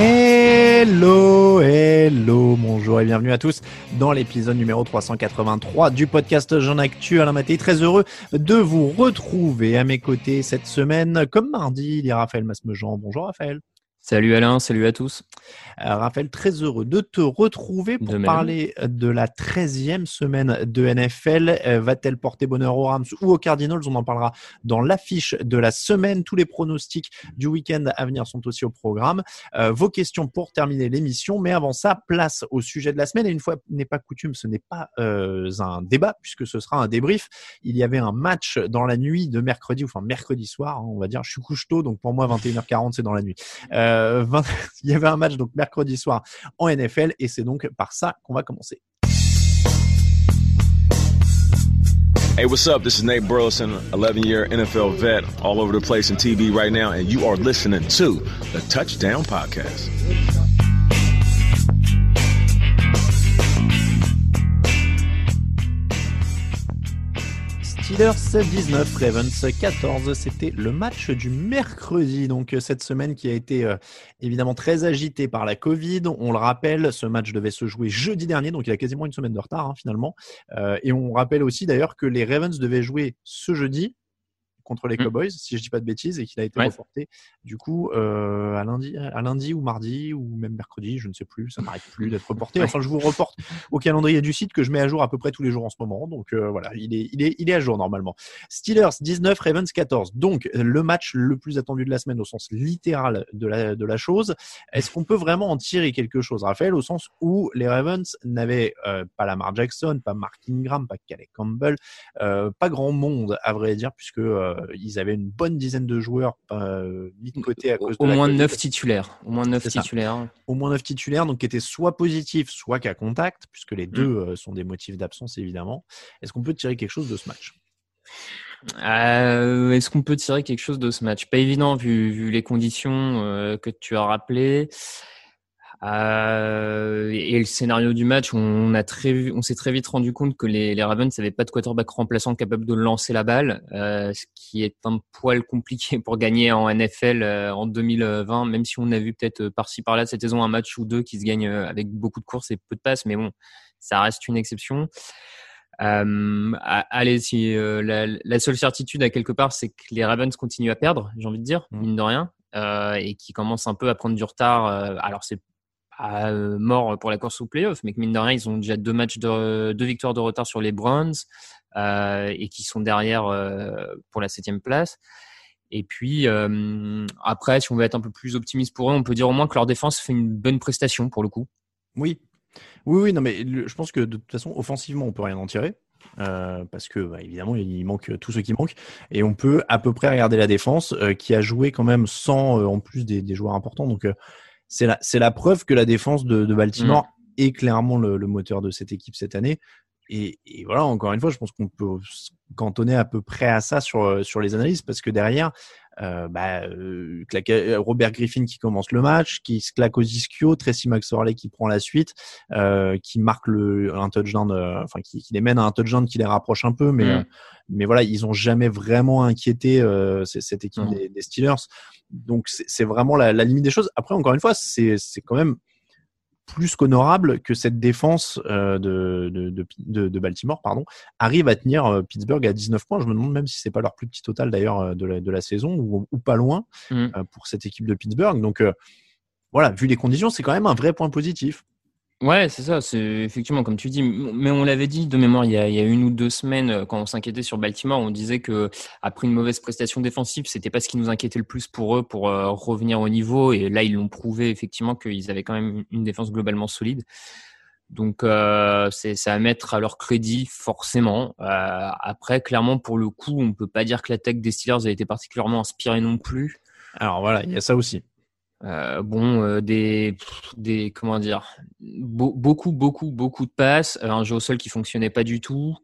Hello, hello, bonjour et bienvenue à tous dans l'épisode numéro 383 du podcast Jean Actu. Alain Maté, très heureux de vous retrouver à mes côtés cette semaine. Comme mardi, il y Raphaël Masmejean. Bonjour Raphaël. Salut Alain, salut à tous. Euh, Raphaël, très heureux de te retrouver pour De parler de la 13e semaine de NFL. Euh, Va-t-elle porter bonheur aux Rams ou aux Cardinals? On en parlera dans l'affiche de la semaine. Tous les pronostics du week-end à venir sont aussi au programme. Euh, vos questions pour terminer l'émission. Mais avant ça, place au sujet de la semaine. Et une fois n'est pas coutume, ce n'est pas euh, un débat puisque ce sera un débrief. Il y avait un match dans la nuit de mercredi, enfin mercredi soir, hein, on va dire. Je suis couche tôt, donc pour moi 21h40 c'est dans la nuit. Euh, 20 il y avait un match donc mercredi soir en NFL et c'est donc par ça qu'on va commencer. Hey, what's up? This is Nate Burleson, 11 year NFL vet, all over the place in TV right now, and you are listening to the Touchdown Podcast. Steelers 19, Ravens 14, c'était le match du mercredi, donc euh, cette semaine qui a été euh, évidemment très agitée par la Covid. On le rappelle, ce match devait se jouer jeudi dernier, donc il a quasiment une semaine de retard hein, finalement. Euh, et on rappelle aussi d'ailleurs que les Ravens devaient jouer ce jeudi contre les Mm. Cowboys, si je dis pas de bêtises, et qu'il a été Ouais. reporté du coup euh, à lundi, à lundi ou mardi ou même mercredi, je ne sais plus, ça n'arrête plus d'être reporté. Enfin, je vous reporte au calendrier du site que je mets à jour à peu près tous les jours en ce moment, donc euh, voilà, il est, il est, il est à jour normalement. Steelers 19, Ravens 14. Donc le match le plus attendu de la semaine au sens littéral de la, de la chose. Est-ce qu'on peut vraiment en tirer quelque chose, Raphaël, au sens où les Ravens n'avaient euh, pas Lamar Jackson, pas Mark Ingram, pas Calais Campbell, euh, pas grand monde à vrai dire, puisque euh, ils avaient une bonne dizaine de joueurs euh, mis de côté à Au, cause au de la moins. 9 titulaires. Au moins 9 C'est ça. titulaires. au moins 9 titulaires, donc qui étaient soit positifs, soit qu'à contact, puisque Mm. les deux euh, sont des motifs d'absence évidemment. Est-ce qu'on peut tirer quelque chose de ce match? Euh, Est-ce qu'on peut tirer quelque chose de ce match? Pas évident vu, vu les conditions euh, que tu as rappelées. Euh, et le scénario du match, on a très, on s'est très vite rendu compte que les, les Ravens n'avaient pas de quarterback remplaçant capable de lancer la balle, euh, ce qui est un poil compliqué pour gagner en NFL euh, en 2020, même si on a vu peut-être par-ci par-là cette saison un match ou deux qui se gagne avec beaucoup de courses et peu de passes, mais bon, ça reste une exception. Euh, allez, si la, la seule certitude à quelque part, c'est que les Ravens continuent à perdre, j'ai envie de dire, Mm. mine de rien, euh, et qui commencent un peu à prendre du retard. euh, alors c'est euh, mort pour la course au playoff, mais que mine de rien, ils ont déjà deux matchs de deux victoires de retard sur les Browns euh, et qui sont derrière euh, pour la septième place. Et puis après, si on veut être un peu plus optimiste pour eux, on peut dire au moins que leur défense fait une bonne prestation pour le coup. Oui. Oui, oui, non, mais je pense que de toute façon, offensivement, on peut rien en tirer. parce que bah, évidemment il manque tout ce qui manque et on peut à peu près regarder la défense qui a joué quand même sans en plus des, des joueurs importants donc c'est la c'est la preuve que la défense de, de Baltimore est clairement le, le moteur de cette équipe cette année. Et, et voilà encore une fois je pense qu'on peut se cantonner à peu près à ça sur euh, sur les analyses parce que derrière euh, bah, euh, claquer- Robert Griffin qui commence le match, qui se claque aux ischios, Tracy McSorley qui prend la suite, euh, qui marque le, un touchdown, euh, enfin qui, qui les mène à un touchdown qui les rapproche un peu, mais Mm. euh, mais voilà, ils ont jamais vraiment inquiété euh, cette équipe Mm. des, des Steelers. Donc c'est c'est vraiment la, la limite des choses. Après encore une fois, c'est c'est quand même plus qu'honorable que cette défense euh, de, de, de, de- Baltimore pardon, arrive à tenir euh, Pittsburgh à 19 points. Je me demande même si c'est pas leur plus petit total d'ailleurs euh, de la, de la saison ou, ou pas loin Mm. pour cette équipe de Pittsburgh. Donc euh, voilà, vu les conditions, c'est quand même un vrai point positif. Ouais, c'est ça, c'est effectivement comme tu dis. Mais on l'avait dit de mémoire il y, a, une ou deux semaines euh, quand on s'inquiétait sur Baltimore, on disait que après une mauvaise prestation défensive, c'était pas ce qui nous inquiétait le plus pour eux pour euh, revenir au niveau. Et là, ils l'ont prouvé effectivement qu'ils avaient quand même une défense globalement solide. Donc euh, c'est à mettre à leur crédit forcément. Euh, après, clairement pour le coup, on peut pas dire que l'attaque des Steelers a été particulièrement inspirée non plus. Alors voilà, il y a ça aussi. Euh, bon, euh, des, des, comment dire, Be- beaucoup, beaucoup, beaucoup de passes, euh, un jeu au sol qui fonctionnait pas du tout,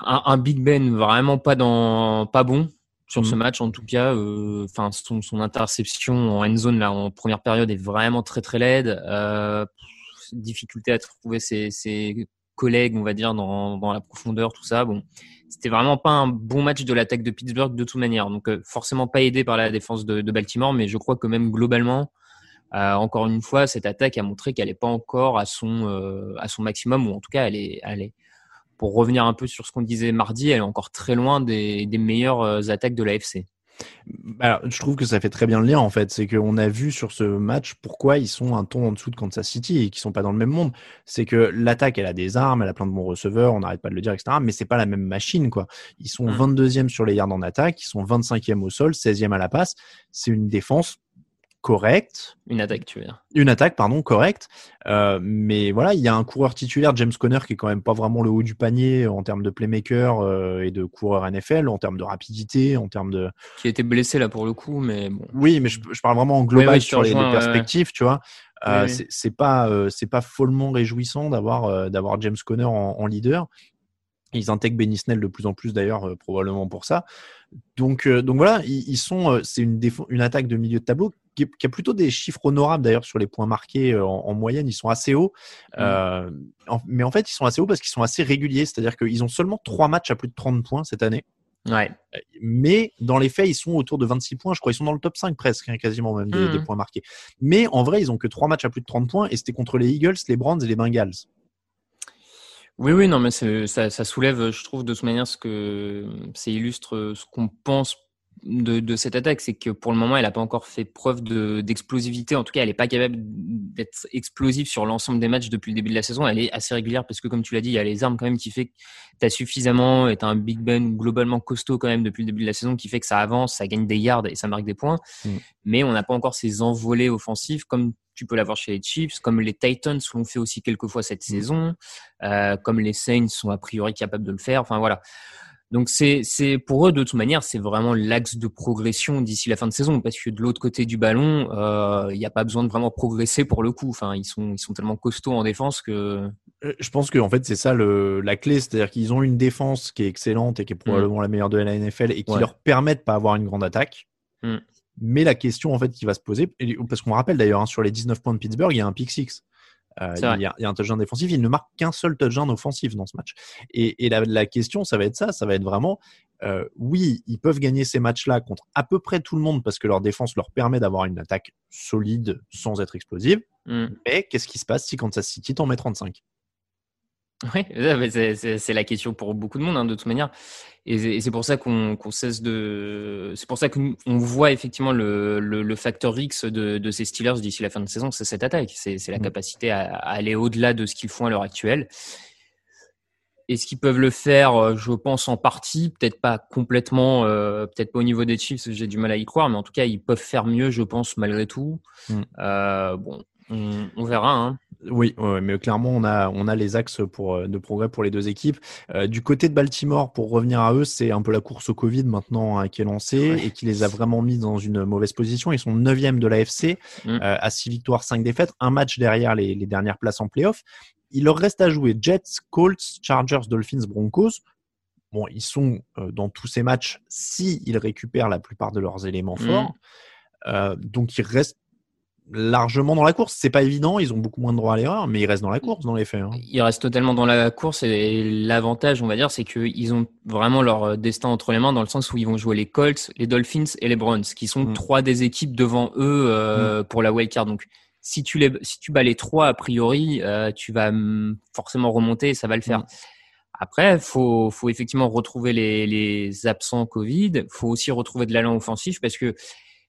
un, un Big Ben vraiment pas dans, pas bon sur ce Mhm. match en tout cas. euh, Enfin, son, son interception en end zone là en première période est vraiment très très laide. Euh, difficulté à trouver ses, ses collègues, on va dire, dans, dans la profondeur, tout ça. Bon, c'était vraiment pas un bon match de l'attaque de Pittsburgh de toute manière. Donc euh, forcément pas aidé par la défense de, Baltimore, mais je crois que même globalement, euh, encore une fois, cette attaque a montré qu'elle n'est pas encore à son euh, à son maximum, ou en tout cas, elle est, elle est pour revenir un peu sur ce qu'on disait mardi, elle est encore très loin des, des meilleures attaques de l'AFC. Alors, je trouve que ça fait très bien le lien en fait. C'est qu'on a vu sur ce match pourquoi ils sont un ton en dessous de Kansas City et qu'ils sont pas dans le même monde. C'est que l'attaque, elle a des armes, elle a plein de bons receveurs, on n'arrête pas de le dire, etc. Mais c'est pas la même machine quoi. Ils sont Mhm. 22e sur les yards en attaque, ils sont 25e au sol, 16e à la passe. C'est une défense correcte, Une attaque, tu veux dire. une attaque pardon correcte. Euh, mais voilà, il y a un coureur titulaire, James Conner, qui est quand même pas vraiment le haut du panier en termes de playmaker euh, et de coureur NFL, en termes de rapidité, en termes de Qui a été blessé là pour le coup, mais bon. oui, mais je, je parle vraiment en global Oui, oui, sur les, perspectives, tu vois. Euh, Oui, c'est- C'est pas, c'est pas follement réjouissant d'avoir d'avoir James Conner en, en leader. Ils intègrent Benny Snell de plus en plus d'ailleurs, euh, probablement pour ça. Donc, euh, donc voilà, ils, ils sont, euh, c'est une, défo- une attaque de milieu de tableau qui, a plutôt des chiffres honorables d'ailleurs sur les points marqués euh, en, en moyenne. Ils sont assez hauts, Euh, en- mais en fait ils sont assez hauts parce qu'ils sont assez réguliers. C'est-à-dire qu'ils ont seulement trois matchs à plus de 30 points cette année Ouais. mais dans les faits, ils sont autour de 26 points. Je crois ils sont dans le top 5 presque, hein, quasiment même des, des points marqués. Mais en vrai, ils ont que trois matchs à plus de 30 points et c'était contre les Eagles, les Browns et les Bengals. Oui, oui, non, mais ça, ça soulève, je trouve, de toute manière, ce que ça illustre ce qu'on pense de, de cette attaque, c'est que pour le moment, elle n'a pas encore fait preuve de- d'explosivité. En tout cas, elle n'est pas capable d'être explosive sur l'ensemble des matchs depuis le début de la saison. Elle est assez régulière parce que, comme tu l'as dit, il y a les armes quand même qui fait que tu as suffisamment, et tu un Big Ben globalement costaud quand même depuis le début de la saison qui fait que ça avance, ça gagne des yards et ça marque des points. Mm. Mais on n'a pas encore ces envolées offensives comme tu peux l'avoir chez les Chiefs, comme les Titans l'ont fait aussi quelques fois cette saison, euh, comme les Saints sont a priori capables de le faire. Enfin voilà. Donc c'est c'est pour eux de toute manière c'est vraiment l'axe de progression d'ici la fin de saison parce que de l'autre côté du ballon euh, il n'y a pas besoin de vraiment progresser pour le coup. Enfin ils sont ils sont tellement costauds en défense que Euh, Je pense que en fait c'est ça le, la clé, c'est-à-dire qu'ils ont une défense qui est excellente et qui est probablement la meilleure de la NFL et qui Ouais. leur permet de pas avoir une grande attaque. Mm. Mais la question en fait qui va se poser, parce qu'on rappelle d'ailleurs hein, sur les 19 points de Pittsburgh, il y a un pick six. Euh, il, y a, il y a un touchdown défensif, il ne marque qu'un seul touchdown offensif dans ce match. Et, et la, la question, ça va être ça, ça va être vraiment, euh, oui, ils peuvent gagner ces matchs-là contre à peu près tout le monde parce que leur défense leur permet d'avoir une attaque solide sans être explosive. Hmm. Mais qu'est-ce qui se passe si Kansas City t'en met 35 Oui, c'est la question pour beaucoup de monde hein, de toute manière, et c'est pour ça qu'on cesse de, c'est pour ça qu'on voit effectivement le, le, le facteur X de, de ces Steelers d'ici la fin de saison, c'est cette attaque, c'est la Mm. capacité à, à aller au-delà de ce qu'ils font à l'heure actuelle. Est-ce qu'ils peuvent le faire euh, Je pense en partie, peut-être pas complètement, euh, peut-être pas au niveau des Chiefs, j'ai du mal à y croire, mais en tout cas ils peuvent faire mieux, je pense malgré tout. Mm. Euh, bon, on, on verra. Hein. Oui, ouais, mais clairement, on a, on a les axes pour, euh, de progrès pour les deux équipes. Euh, du côté de Baltimore, pour revenir à eux, c'est un peu la course au Covid maintenant hein, qui est lancée et qui les a vraiment mis dans une mauvaise position. Ils sont 9 de l'AFC, Mm. euh, à 6 victoires, 5 défaites, un match derrière les, les dernières places en playoff. Il leur reste à jouer Jets, Colts, Chargers, Dolphins, Broncos. Bon, ils sont euh, dans tous ces matchs si ils récupèrent la plupart de leurs éléments Mm. forts. Euh, donc ils restent largement dans la course. C'est pas évident, ils ont beaucoup moins de droit à l'erreur, mais ils restent dans la course dans les faits. hein. Ils restent totalement dans la course et l'avantage, on va dire, c'est qu'ils ont vraiment leur euh, destin entre les mains dans le sens où ils vont jouer les Colts, les Dolphins et les Browns, qui sont Mm. trois des équipes devant eux euh, pour la wildcard. Donc, si tu les, si tu bats les trois a priori, euh, tu vas hum, forcément remonter et ça va le faire. Mm. Après, faut, faut effectivement retrouver les, les absents Covid. Faut aussi retrouver de l'allant offensif parce que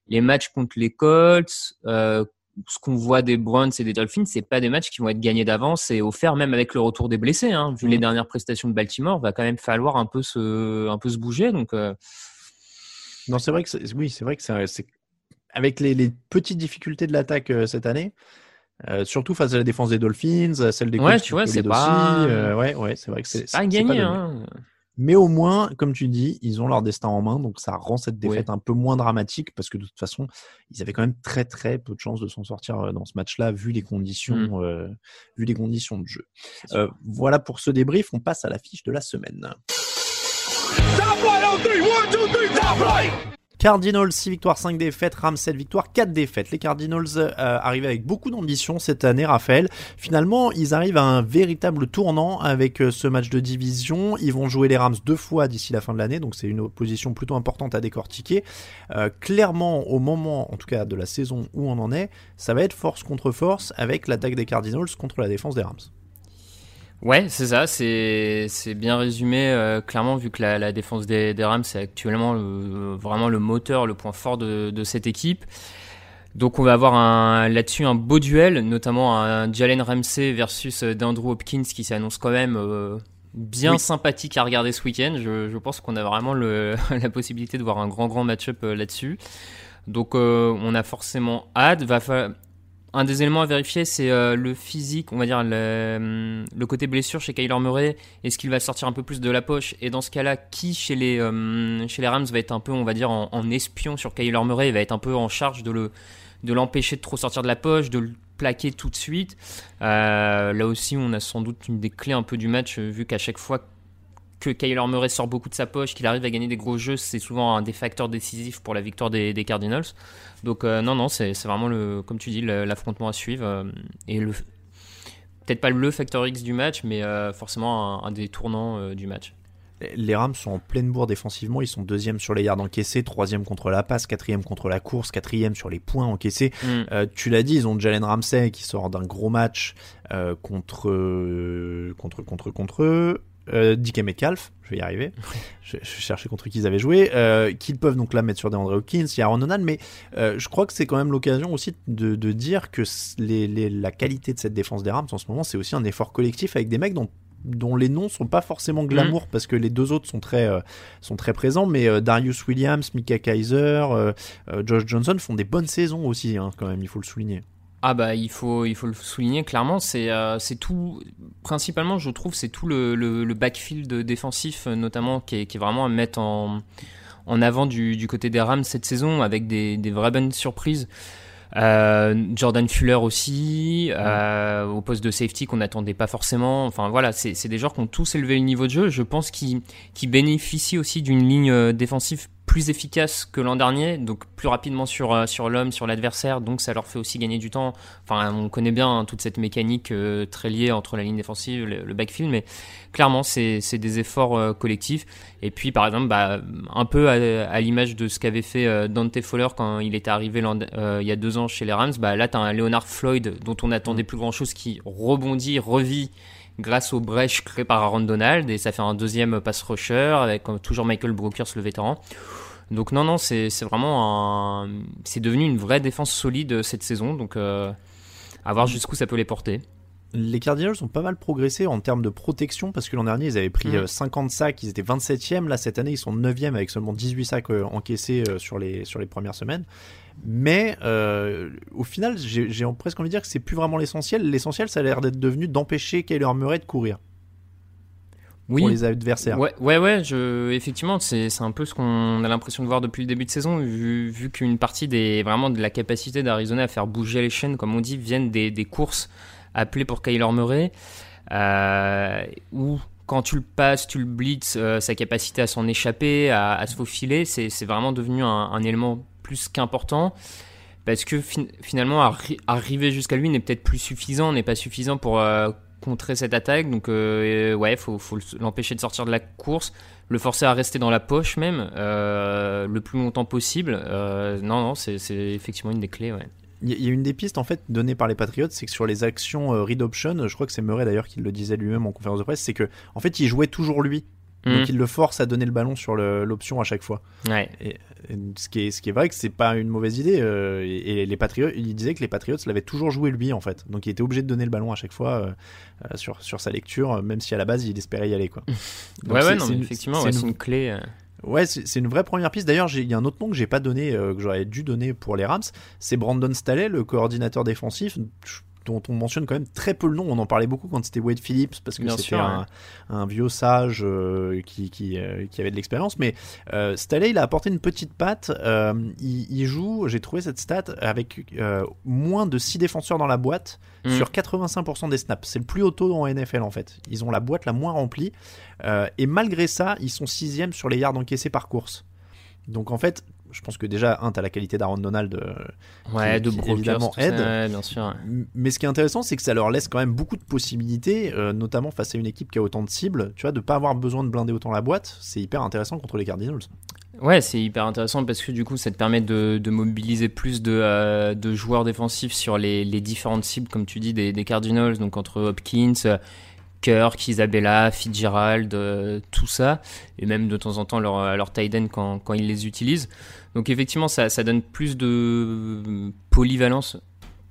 les matchs contre les Colts, euh, ce qu'on voit des Browns et des Dolphins, c'est pas des matchs qui vont être gagnés d'avance et offerts même avec le retour des blessés. Hein. Vu les dernières prestations de Baltimore, va quand même falloir un peu se, un peu se bouger. Donc, euh, Non, c'est vrai que oui, c'est vrai que c'est avec les, les petites difficultés de l'attaque euh, cette année, euh, surtout face à la défense des Dolphins, celle des Ouais, Colts tu qui vois, c'est pas- aussi, ouais, ouais, c'est vrai que c'est pas gagné. hein. Mais au moins, comme tu dis, ils ont leur destin en main, donc ça rend cette Ouais. défaite un peu moins dramatique parce que de toute façon, ils avaient quand même très très peu de chances de s'en sortir euh, dans ce match-là vu les conditions, Mm. euh, vu les conditions de jeu. Euh, voilà pour ce débrief. On passe à la fiche de la semaine. Top flight on three, one, two, three, top flight! Cardinals 6 victoires, 5 défaites, Rams 7 victoires, 4 défaites. Les Cardinals euh, arrivent avec beaucoup d'ambition cette année, Raphaël. Finalement, ils arrivent à un véritable tournant avec euh, ce match de division. Ils vont jouer les Rams deux fois d'ici la fin de l'année, donc c'est une opposition plutôt importante à décortiquer. Euh, clairement, au moment, en tout cas de la saison où on en est, ça va être force contre force avec l'attaque des Cardinals contre la défense des Rams. Ouais, c'est ça, c'est bien résumé euh, clairement vu que la, la défense des, des Rams c'est actuellement le- vraiment le moteur, le point fort de, de cette équipe. Donc on va avoir là-dessus un beau duel, notamment un Jalen Ramsey versus euh, d'Andrew Hopkins qui s'annonce quand même euh, bien Oui. sympathique à regarder ce week-end. Je, je pense qu'on a vraiment le, la possibilité de voir un grand grand match-up euh, là-dessus. Donc on a forcément hâte. Va un des éléments à vérifier, c'est euh, le physique, on va dire le, le côté blessure chez Kyler Murray. Est-ce qu'il va sortir un peu plus de la poche? Et dans ce cas-là, qui chez les, les Rams va être un peu, on va dire, en, espion sur Kyler Murray? Va être un peu en charge de le de l'empêcher de trop sortir de la poche, de le plaquer tout de suite. Euh, là aussi, on a sans doute une des clés un peu du match, vu qu'à chaque fois que Kyler Murray sort beaucoup de sa poche, qu'il arrive à gagner des gros jeux, c'est souvent un des facteurs décisifs pour la victoire des, des Cardinals. Donc euh, non, non, c'est vraiment le, comme tu dis, l'affrontement à suivre euh, et le peut-être pas le facteur X du match, mais euh, forcément un, un des tournants du match. Les Rams sont en pleine bourre défensivement. Ils sont deuxième sur les yards encaissés, troisième contre la passe, quatrième contre la course, quatrième sur les points encaissés. Mm. Euh, tu l'as dit, ils ont Jalen Ramsey qui sort d'un gros match euh, contre, contre contre contre euh, DK Metcalf. Je vais y arriver. je, je cherchais contre qui ils avaient joué. Euh, qu'ils peuvent donc là mettre sur DeAndre Hopkins. Il y a Aaron Donald, mais euh, je crois que c'est quand même l'occasion aussi de, de dire que c- les, les- la qualité de cette défense des Rams en ce moment, c'est aussi un effort collectif avec des mecs dont dont les noms sont pas forcément glamour parce que les deux autres sont très euh, sont très présents mais euh, Darius Williams, Mika Kaiser, euh, Josh Johnson font des bonnes saisons aussi hein, quand même il faut le souligner. Ah bah il faut il faut le souligner clairement c'est euh, tout principalement je trouve c'est tout le, le, backfield défensif euh, notamment qui est, qui est vraiment à mettre en en avant du, du côté des Rams cette saison avec des, des vraies bonnes surprises. Euh, Jordan Fuller aussi, euh, au poste de safety qu'on n'attendait pas forcément. Enfin voilà, c'est des joueurs qui ont tous élevé le niveau de jeu. Je pense qu'ils bénéficient aussi d'une ligne défensive plus efficace que l'an dernier, donc plus rapidement sur, euh, sur l'homme, sur l'adversaire, donc ça leur fait aussi gagner du temps. Enfin, on connaît bien hein, toute cette mécanique euh, très liée entre la ligne défensive, le, le backfield, mais clairement, c'est des efforts euh, collectifs. Et puis, par exemple, bah, un peu à, à l'image de ce qu'avait fait euh, Dante Fowler quand il était arrivé il y a deux ans chez les Rams, bah, là, tu as un Leonard Floyd dont on attendait plus grand-chose qui rebondit, revit grâce aux brèches créées par Aaron Donald et ça fait un deuxième pass rusher avec euh, toujours Michael Brokers le vétéran. Donc non non c'est c'est vraiment un c'est devenu une vraie défense solide euh, cette saison donc euh, à voir jusqu'où ça peut les porter. Les Cardinals ont pas mal progressé en termes de protection parce que l'an dernier ils avaient pris Mhm. euh, 50 sacs, ils étaient 27e, là cette année ils sont 9e avec seulement 18 sacs euh, encaissés euh, sur, les, sur les premières semaines. Mais euh, au final, j'ai presque envie de dire que c'est plus vraiment l'essentiel. L'essentiel, ça a l'air d'être devenu d'empêcher Kyler Murray de courir Oui. pour les adversaires. Ouais, ouais, ouais, je, effectivement, c'est un peu ce qu'on a l'impression de voir depuis le début de saison, vu, vu qu'une partie des, vraiment de la capacité d'Arizona à faire bouger les chaînes, comme on dit, viennent des, des courses appelées pour Kyler Murray, euh, où quand tu le passes, tu le blitz, euh, sa capacité à s'en échapper, à, à se faufiler, c'est c'est vraiment devenu un, un élément plus qu'important. Parce que fin- finalement, arri- arriver jusqu'à lui n'est peut-être plus suffisant, n'est pas suffisant pour euh, contrer cette attaque. Donc, euh, ouais, faut, faut l'empêcher de sortir de la course, le forcer à rester dans la poche même, euh, le plus longtemps possible. Euh, non, non, c'est effectivement une des clés, ouais. Il y a- une des pistes en fait données par les Patriots, c'est que sur les actions read option, je crois que c'est Murray d'ailleurs qui le disait lui-même en conférence de presse, c'est que en fait il jouait toujours lui, donc il le force à donner le ballon sur l'option à chaque fois. Ouais. Et ce qui est ce qui est vrai que c'est pas une mauvaise idée. euh, et, et les Patriots, il disait que les Patriots l'avaient toujours joué lui en fait, donc il était obligé de donner le ballon à chaque fois euh, euh, sur sur sa lecture, même si à la base il espérait y aller quoi. Donc ouais, ouais, non, mais effectivement, c'est ouais, une- clé. euh. Ouais, c'est une vraie première piste. D'ailleurs, il y a un autre nom que j'ai pas donné, euh, que j'aurais dû donner pour les Rams. C'est Brandon Staley, le coordinateur défensif, dont on mentionne quand même très peu le nom. On en parlait beaucoup quand c'était Wade Phillips, parce que c'était un, vieux sage euh, qui, qui, euh, qui avait de l'expérience. Mais euh, Staley, il a apporté une petite patte. Il, il joue, j'ai trouvé cette stat, avec moins de 6 défenseurs dans la boîte Mhm. sur 85% des snaps. C'est le plus haut taux en NFL en fait. Ils ont la boîte la moins remplie. Et malgré ça, ils sont sixième sur les yards encaissés par course. Donc en fait, je pense que déjà, un, t'as la qualité d'Aaron Donald. euh, Ouais, qui- de qui, évidemment tout ça, aide. ouais, bien sûr. M- Mais ce qui est intéressant, c'est que ça leur laisse quand même beaucoup de possibilités, euh, notamment face à une équipe qui a autant de cibles. Tu vois, de pas avoir besoin de blinder autant la boîte, c'est hyper intéressant contre les Cardinals. Ouais, c'est hyper intéressant parce que du coup, ça te permet de, de mobiliser plus de, euh, de joueurs défensifs sur les, les différentes cibles, comme tu dis, des, des Cardinals, donc entre Hopkins, Kirk, Isabella, Fitzgerald, euh, tout ça, et même de temps en temps leur, leur tight end quand, quand ils les utilisent. Donc effectivement, ça, ça donne plus de polyvalence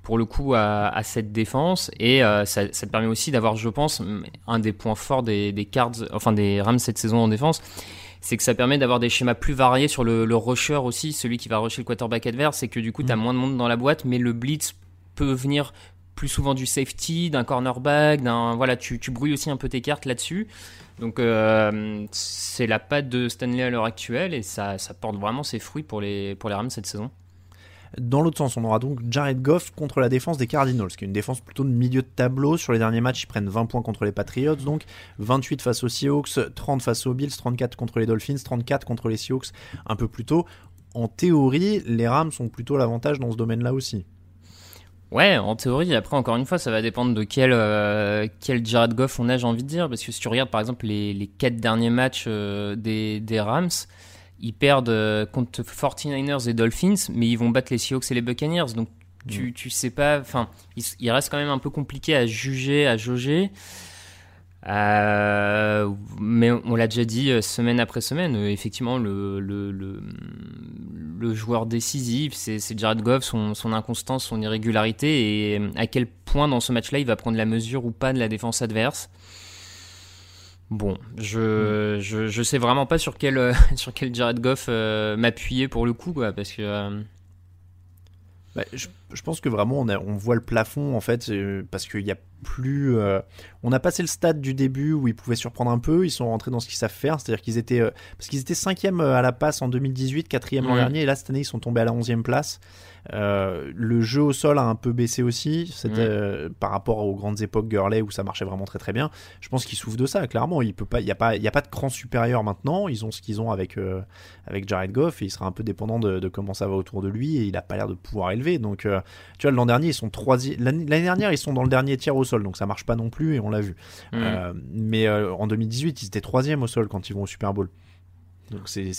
pour le coup à, à cette défense et euh, ça, ça te permet aussi d'avoir, je pense, un des points forts des, des Cards, enfin des Rams cette saison en défense, c'est que ça permet d'avoir des schémas plus variés sur le, le rusher aussi, celui qui va rusher le quarterback adverse, c'est que du coup, tu as moins de monde dans la boîte, mais le blitz peut venir plus souvent du safety, d'un cornerback, d'un voilà, tu, tu brouilles aussi un peu tes cartes là-dessus. Donc euh, c'est la patte de Stanley à l'heure actuelle et ça, ça porte vraiment ses fruits pour les, pour les Rams cette saison. Dans l'autre sens, on aura donc Jared Goff contre la défense des Cardinals, qui est une défense plutôt de milieu de tableau. Sur les derniers matchs, ils prennent 20 points contre les Patriots, donc 28 face aux Seahawks, 30 face aux Bills, 34 contre les Dolphins, 34 contre les Seahawks un peu plus tôt. En théorie, les Rams ont plutôt l'avantage dans ce domaine-là aussi. Ouais, en théorie. Après, encore une fois, ça va dépendre de quel, euh, quel Jared Goff on a, j'ai envie de dire. Parce que si tu regardes, par exemple, les, les quatre derniers matchs euh, des, des Rams, ils perdent euh, contre 49ers et Dolphins, mais ils vont battre les Seahawks et les Buccaneers. Donc, tu, tu sais pas. Enfin, il, il reste quand même un peu compliqué à juger, à jauger. Euh, mais on l'a déjà dit euh, semaine après semaine, euh, effectivement, le, le, le, le joueur décisif, c'est Jared Goff, son, son inconstance, son irrégularité, et à quel point dans ce match-là il va prendre la mesure ou pas de la défense adverse. Bon, je, je, je sais vraiment pas sur quel, euh, sur quel Jared Goff euh, m'appuyer pour le coup, quoi, parce que. Bah, je, je pense que vraiment on, a- on voit le plafond en fait parce qu'il y a plus. euh, on a passé le stade du début où ils pouvaient surprendre un peu. Ils sont rentrés dans ce qu'ils savent faire, c'est-à-dire qu'ils étaient euh, parce qu'ils étaient cinquième euh, à la passe en 2018, quatrième l'an dernier et là cette année ils sont tombés à la onzième place. Euh, le jeu au sol a un peu baissé aussi, euh, par rapport aux grandes époques Gurley où ça marchait vraiment très très bien. Je pense qu'ils souffrent de ça clairement. Il peut pas, il y a pas, il y a pas de cran supérieur maintenant. Ils ont ce qu'ils ont avec avec Jared Goff et il sera un peu dépendant de, de comment ça va autour de lui et il a pas l'air de pouvoir élever. Donc tu vois l'an dernier ils sont troisième, l'année dernière ils sont dans le dernier tiers au sol donc ça marche pas non plus et on l'a vu. Mhm. Euh, mais euh, en 2018 ils étaient troisième au sol quand ils vont au Super Bowl. Donc c'est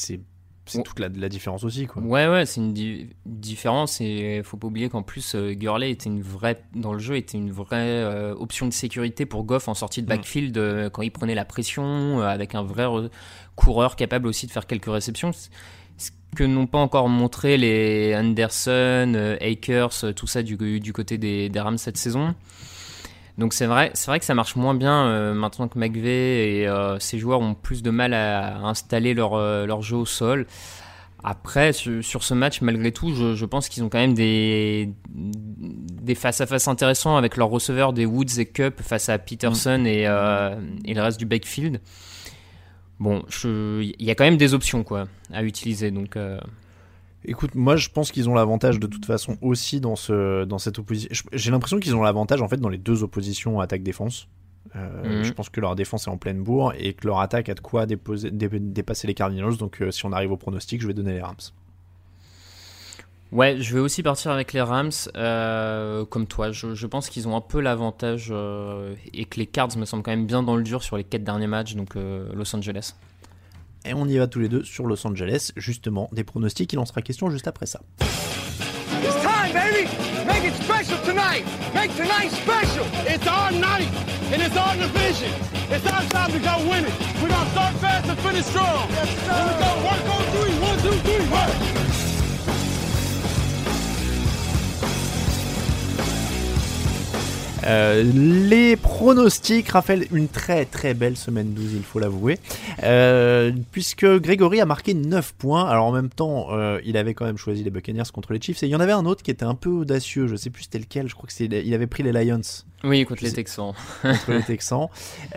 toute la, la différence aussi quoi. Ouais, ouais, c'est une di- différence et faut pas oublier qu'en plus euh, Gurley était une vraie dans le jeu était une vraie euh, option de sécurité pour Goff en sortie de backfield euh, quand il prenait la pression avec un vrai re- coureur capable aussi de faire quelques réceptions. Ce que n'ont pas encore montré les Anderson, Akers, tout ça du, du côté des, des Rams cette saison. Donc c'est vrai, c'est vrai que ça marche moins bien euh, maintenant que McVay et euh, ces joueurs ont plus de mal à, à installer leur, euh, leur jeu au sol. Après, sur, sur ce match, malgré tout, je, je pense qu'ils ont quand même des des face à face intéressants avec leurs receveurs des Woods et Cup face à Peterson et, euh, et le reste du backfield. Bon, il y a quand même des options quoi à utiliser. Donc, Écoute, moi je pense qu'ils ont l'avantage de toute façon aussi dans, ce, dans cette opposition. J'ai l'impression qu'ils ont l'avantage en fait dans les deux oppositions attaque-défense. Euh, Mhm. Je pense que leur défense est en pleine bourre et que leur attaque a de quoi déposer- dé- dépasser les Cardinals. Donc euh, si on arrive au pronostic, je vais donner les Rams. Ouais, je vais aussi partir avec les Rams. euh, comme toi, je, je pense qu'ils ont un peu l'avantage euh, et que les Cards me semblent quand même bien dans le dur sur les quatre derniers matchs. Donc, euh, Los Angeles. Et on y va tous les deux sur Los Angeles. Justement, des pronostics, il en sera question juste après ça. It's time, baby. Make it special tonight. Make tonight special. It's our night, and it's our division. It's our time to go win it. We're gonna start fast and finish strong. Yes, sir. And we go work on three. One, two, three, work. Euh, les pronostics, Raphaël, une très très belle semaine 12, il faut l'avouer. Euh, puisque Grégory a marqué 9 points. Alors en même temps, euh, il avait quand même choisi les Buccaneers contre les Chiefs. Et il y en avait un autre qui était un peu audacieux. Je sais plus c'était lequel. Je crois que c'est il avait pris les Lions Oui, contre les Texans. contre les Texans.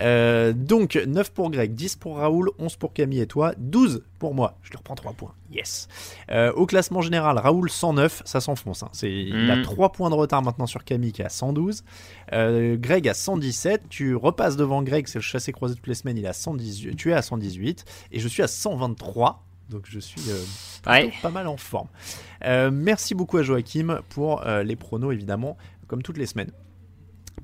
Euh, donc 9 pour Greg, 10 pour Raoul, 11 pour Camille et toi, 12 pour moi. Je lui reprends 3 points. Yes. Euh, au classement général, Raoul 109, ça s'enfonce. hein. C'est, Il a Mm. 3 points de retard maintenant sur Camille qui est à 112. Euh, Greg à 117. Tu repasses devant Greg, c'est le chassé croisé toutes les semaines. Il à 118. Tu es à 118. Et je suis à 123. Donc je suis Ouais. pas mal en forme. Merci beaucoup à Joachim pour les pronos, évidemment, comme toutes les semaines.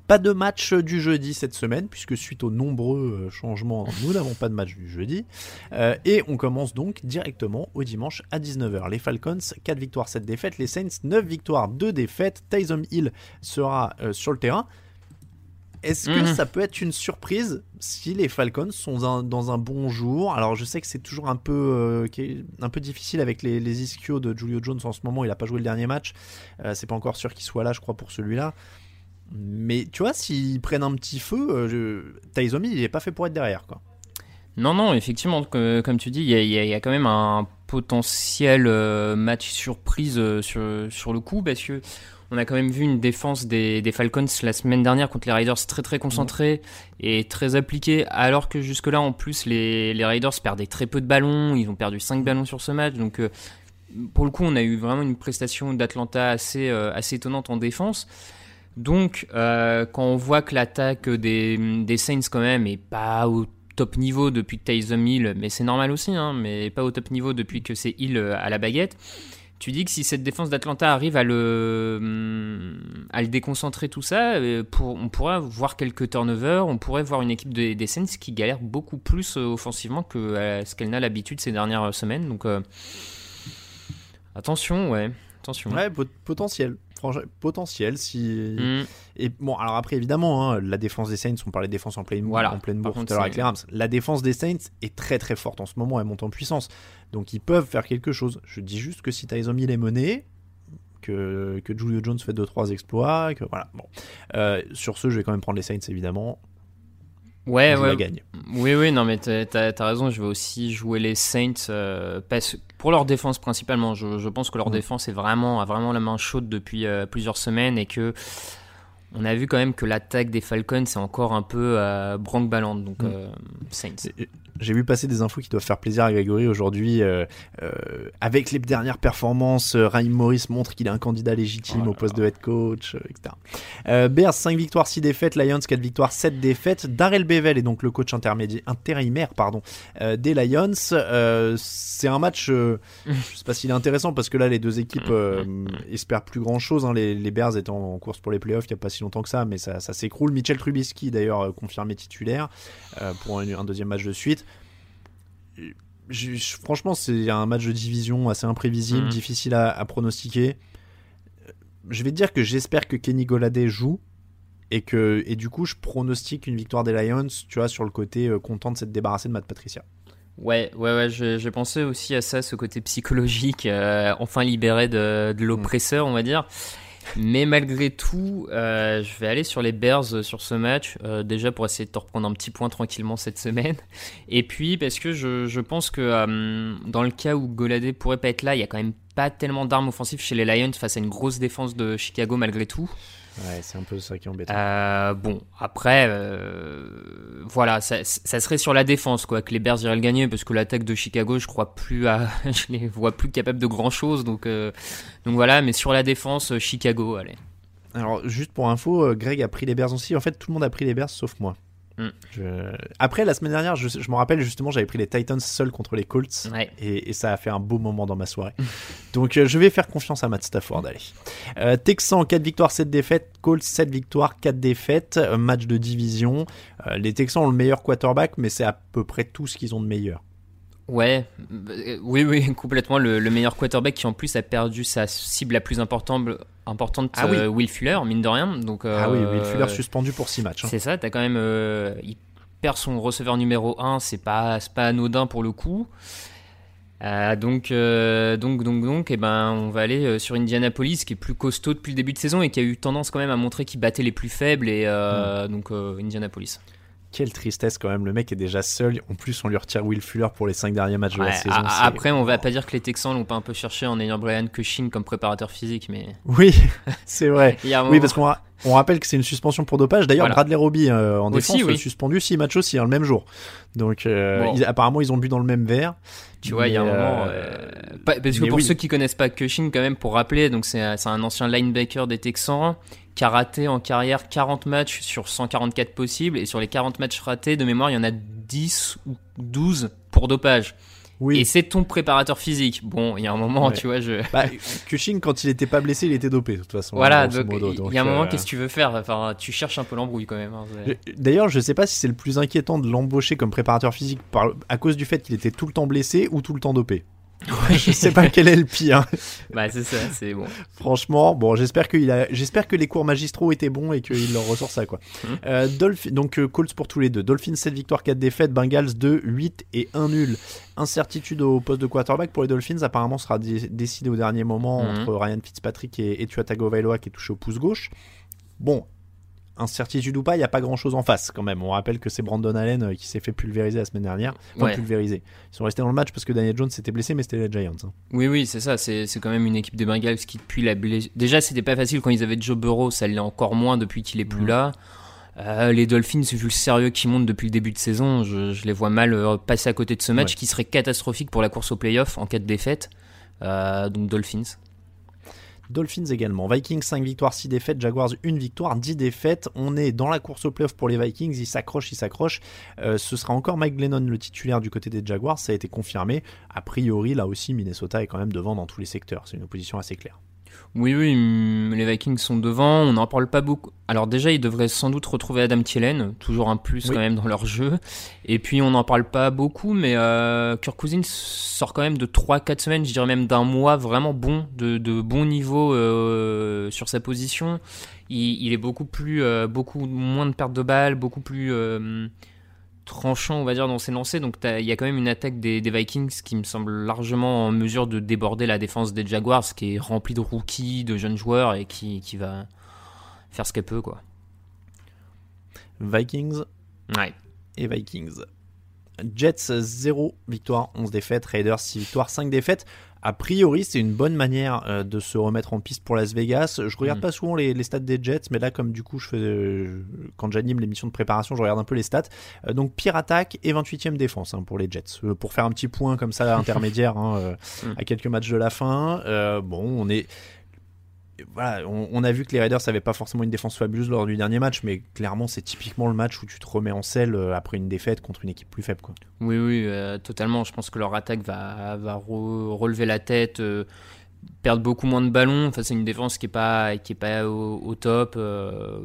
Pas de match du jeudi cette semaine, puisque suite aux nombreux euh, changements, nous n'avons pas de match du jeudi. Euh, et on commence donc directement au dimanche à 19h. Les Falcons, 4 victoires, 7 défaites. Les Saints, 9 victoires, 2 défaites. Tyson Hill sera euh, sur le terrain. Est-ce que Mhm. ça peut être une surprise si les Falcons sont un- dans un bon jour? Alors je sais que c'est toujours un peu, euh, un peu difficile avec les, les ischios de Julio Jones en ce moment. Il n'a pas joué le dernier match. Euh, c'est pas encore sûr qu'il soit là, je crois, pour celui-là. Mais tu vois, s'ils prennent un petit feu, euh, je... Hill, il est pas fait pour être derrière, quoi. Non, non, effectivement, comme tu dis, il y a, quand même un potentiel euh, match surprise euh, sur, sur le coup, parce que on a quand même vu une défense des, Falcons la semaine dernière contre les Raiders très très concentrée et très appliquée, alors que jusque-là, en plus, les, les Raiders perdaient très peu de ballons, ils ont perdu 5 ballons sur ce match, donc pour le coup, on a eu vraiment une prestation d'Atlanta assez, assez étonnante en défense. Donc, euh, quand on voit que l'attaque des, Saints, quand même, est pas au top niveau depuis que Taysom Hill, mais c'est normal aussi, hein, mais pas au top niveau depuis que c'est Hill euh, à la baguette, tu dis que si cette défense d'Atlanta arrive à le, hum, déconcentrer tout ça, euh, on pourrait voir quelques turnovers, on pourrait voir une équipe des, Saints qui galère beaucoup plus offensivement que ce qu'elle n'a l'habitude ces dernières semaines. Donc, attention, ouais, attention. Ouais, pot- potentiel. Franchement, potentiel. Si... Hum. Et bon, alors après, évidemment, hein, la défense des Saints, on parlait de défense en pleine, Voilà. en pleine contre, tout à l'heure avec les Rams. La défense des Saints est très très forte en ce moment, elle monte en puissance. Donc ils peuvent faire quelque chose. Je dis juste que si Tyson Hill est mené, que, que Julio Jones fait 2-3 exploits, que voilà. Bon. Euh, sur ce, je vais quand même prendre les Saints, évidemment. Ouais, je ouais. la gagne. Oui, oui, non, mais t'as t'as raison, je vais aussi jouer les Saints euh, parce- pour leur défense principalement. Je, je pense que leur Mm. défense est vraiment, a vraiment la main chaude depuis euh, plusieurs semaines et que on a vu quand même que l'attaque des Falcons est encore un peu euh, branque-ballante. Donc, Mm. euh, Saints. Et- J'ai vu passer des infos qui doivent faire plaisir à Grégory aujourd'hui. euh, euh, avec les dernières performances, euh, Raheem Morris montre qu'il est un candidat légitime Oh là au poste de head coach, etc. Bears, 5 victoires, 6 défaites. Lions, 4 victoires, 7 défaites. Darrell Bevel est donc le coach intermédiaire, intérimaire pardon, des Lions. C'est un match, je sais pas s'il est intéressant parce que là, les deux équipes euh, espèrent plus grand chose. Les, les Bears étant en course pour les playoffs il n'y a pas si longtemps que ça, mais ça, ça s'écroule. Mitchell Trubisky, d'ailleurs, confirmé titulaire pour un, un deuxième match de suite. Franchement, c'est un match de division assez imprévisible, Mhm. difficile à, à pronostiquer. Je vais te dire que j'espère que Kenny Goladay joue et que et du coup je pronostique une victoire des Lions, tu vois, sur le côté euh, content de s'être débarrassé de Matt Patricia. Ouais, ouais, ouais, j'ai j'ai pensé aussi à ça, ce côté psychologique, euh, enfin libéré de, de l'oppresseur, on va dire. Mais malgré tout, euh, je vais aller sur les Bears euh, sur ce match, euh, déjà pour essayer de te reprendre un petit point tranquillement cette semaine. Et puis parce que je, pense que dans le cas où Goladé pourrait pas être là, il y a quand même pas tellement d'armes offensives chez les Lions face à une grosse défense de Chicago malgré tout. Ouais, c'est un peu ça qui est embêtant. Euh, bon, après, euh, voilà, ça, ça serait sur la défense, quoi, que les Bears iraient le gagner, parce que l'attaque de Chicago, je crois plus à, je les vois plus capables de grand chose, donc, euh, donc voilà, mais sur la défense, Chicago, allez. Alors, juste pour info, Greg a pris les Bears aussi. En fait, tout le monde a pris les Bears sauf moi. Mm. Je- Après, la semaine dernière, je, je me rappelle justement, j'avais pris les Titans seuls contre les Colts. Ouais. Et, et ça a fait un beau moment dans ma soirée. Donc, euh, je vais faire confiance à Matt Stafford. Allez. Euh, Texans, 4 victoires, 7 défaites. Colts, 7 victoires, 4 défaites. Euh, match de division. Les Texans ont le meilleur quarterback, mais c'est à peu près tout ce qu'ils ont de meilleur. Ouais, oui, oui, complètement. Le, le meilleur quarterback qui en plus a perdu sa cible la plus importante, importante Ah oui. euh, Will Fuller, mine de rien. Donc, Ah oui, Will euh, Fuller suspendu pour 6 matchs. hein. C'est ça, t'as quand même. euh, il perd son receveur numéro 1, c'est pas, pas anodin pour le coup. Donc, donc, donc, donc, eh ben, on va aller sur Indianapolis, qui est plus costaud depuis le début de saison et qui a eu tendance quand même à montrer qu'il battait les plus faibles. Et Hmm. donc, Indianapolis. Quelle tristesse quand même, le mec est déjà seul. En plus, on lui retire Will Fuller pour les 5 derniers matchs de la saison. après, on va pas dire que les Texans l'ont pas un peu cherché en ayant Brian Cushing comme préparateur physique, mais Oui, c'est vrai. Oui, parce qu'on on rappelle que c'est une suspension pour dopage. D'ailleurs, Voilà. Bradley Roby euh, en Aussi, défense oui. suspendu 6 matchs aussi, hein, le même jour. Donc, euh, Bon. ils- apparemment, ils ont bu dans le même verre. Tu vois, il y a un moment. euh, pas- parce que pour oui. ceux qui connaissent pas Cushing, quand même, pour rappeler, donc c'est un c'est un ancien linebacker des Texans qui a raté en carrière 40 matchs sur 144 possibles. Et sur les 40 matchs ratés, de mémoire, il y en a 10 ou 12 pour dopage. Oui. Et c'est ton préparateur physique. Bon, il y a un moment, Ouais. tu vois, je. Bah, Cushing, quand il était pas blessé, il était dopé, de toute façon. Voilà, donc, il y a un moment, euh, qu'est-ce que tu veux faire? Enfin, tu cherches un peu l'embrouille quand même. hein, D'ailleurs, je sais pas si c'est le plus inquiétant de l'embaucher comme préparateur physique par, à cause du fait qu'il était tout le temps blessé ou tout le temps dopé. Je sais pas quel est le pire. Bah, c'est ça, c'est bon. Franchement, bon, j'espère qu'il a, j'espère que les cours magistraux étaient bons et qu'il leur ressort ça, quoi. Euh, Dolph- donc, euh, Colts pour tous les deux. Dolphins 7 victoires, 4 défaites. Bengals 2, 8 et 1 nul. Incertitude au poste de quarterback pour les Dolphins, apparemment, sera dé- décidé au dernier moment Mhm. entre Ryan Fitzpatrick et, et Tua Tagovailoa qui est touché au pouce gauche. Bon. Incertitude ou pas, il n'y a pas grand chose en face quand même. On rappelle que c'est Brandon Allen euh, qui s'est fait pulvériser la semaine dernière. Enfin, Ouais. pulvériser. Ils sont restés dans le match parce que Daniel Jones s'était blessé, mais c'était les Giants. hein. Oui, oui, c'est ça. C'est c'est quand même une équipe des Bengals qui, depuis la blessure. Déjà, c'était pas facile quand ils avaient Joe Burrow, ça l'est encore moins depuis qu'il est plus Mhm. là. Euh, les Dolphins, vu le sérieux qui monte depuis le début de saison, je, je les vois mal euh, passer à côté de ce match Ouais. qui serait catastrophique pour la course au playoff en cas de défaite. Euh, donc Dolphins. Dolphins également. Vikings 5 victoires, 6 défaites. Jaguars 1 victoire, 10 défaites. On est dans la course au playoff pour les Vikings. Ils s'accrochent, ils s'accrochent. Euh, ce sera encore Mike Glennon le titulaire du côté des Jaguars. Ça a été confirmé. A priori, là aussi, Minnesota est quand même devant dans tous les secteurs. C'est une opposition assez claire. Oui, oui, hum, les Vikings sont devant, on n'en parle pas beaucoup. Alors déjà, ils devraient sans doute retrouver Adam Thielen, toujours un plus Oui. quand même dans leur jeu. Et puis on n'en parle pas beaucoup, mais euh, Kirk Cousins sort quand même de 3-4 semaines, je dirais même d'un mois vraiment bon, de, de bon niveau euh, sur sa position. Il, il est beaucoup plus, euh, beaucoup moins de pertes de balles, beaucoup plus euh, tranchant, on va dire, dans ses lancers. Donc il y a quand même une attaque des, des Vikings qui me semble largement en mesure de déborder la défense des Jaguars, qui est remplie de rookies, de jeunes joueurs et qui, qui va faire ce qu'elle peut, quoi. Vikings Ouais. et Vikings. Jets 0 victoire, 11 défaites. Raiders 6 victoires, 5 défaites. A priori, c'est une bonne manière euh, de se remettre en piste pour Las Vegas. Je regarde Mm. pas souvent les, les stats des Jets, mais là, comme du coup, je fais, euh, quand j'anime l'émission de préparation, je regarde un peu les stats. Euh, donc, pire attaque et 28e défense hein, pour les Jets. Euh, pour faire un petit point comme ça, intermédiaire, hein, euh, Mm. à quelques matchs de la fin. Euh, bon, on est voilà, on, on a vu que les Raiders n'avaient pas forcément une défense fabuleuse lors du dernier match, mais clairement c'est typiquement le match où tu te remets en selle euh, après une défaite contre une équipe plus faible. Quoi. Oui, oui, euh, totalement. Je pense que leur attaque va, va re- relever la tête, euh, perdre beaucoup moins de ballons. Enfin, c'est une défense qui est pas, qui est pas au, au top. euh,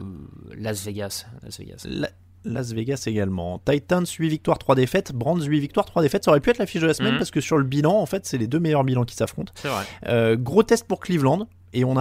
Las Vegas, Las Vegas. La- Las Vegas également. Titans 8 victoires, 3 défaites. Brands 8 victoires, 3 défaites. Ça aurait pu être la fiche de la semaine Mhm. parce que sur le bilan, en fait, c'est les deux meilleurs bilans qui s'affrontent. Euh, gros test pour Cleveland. Et on a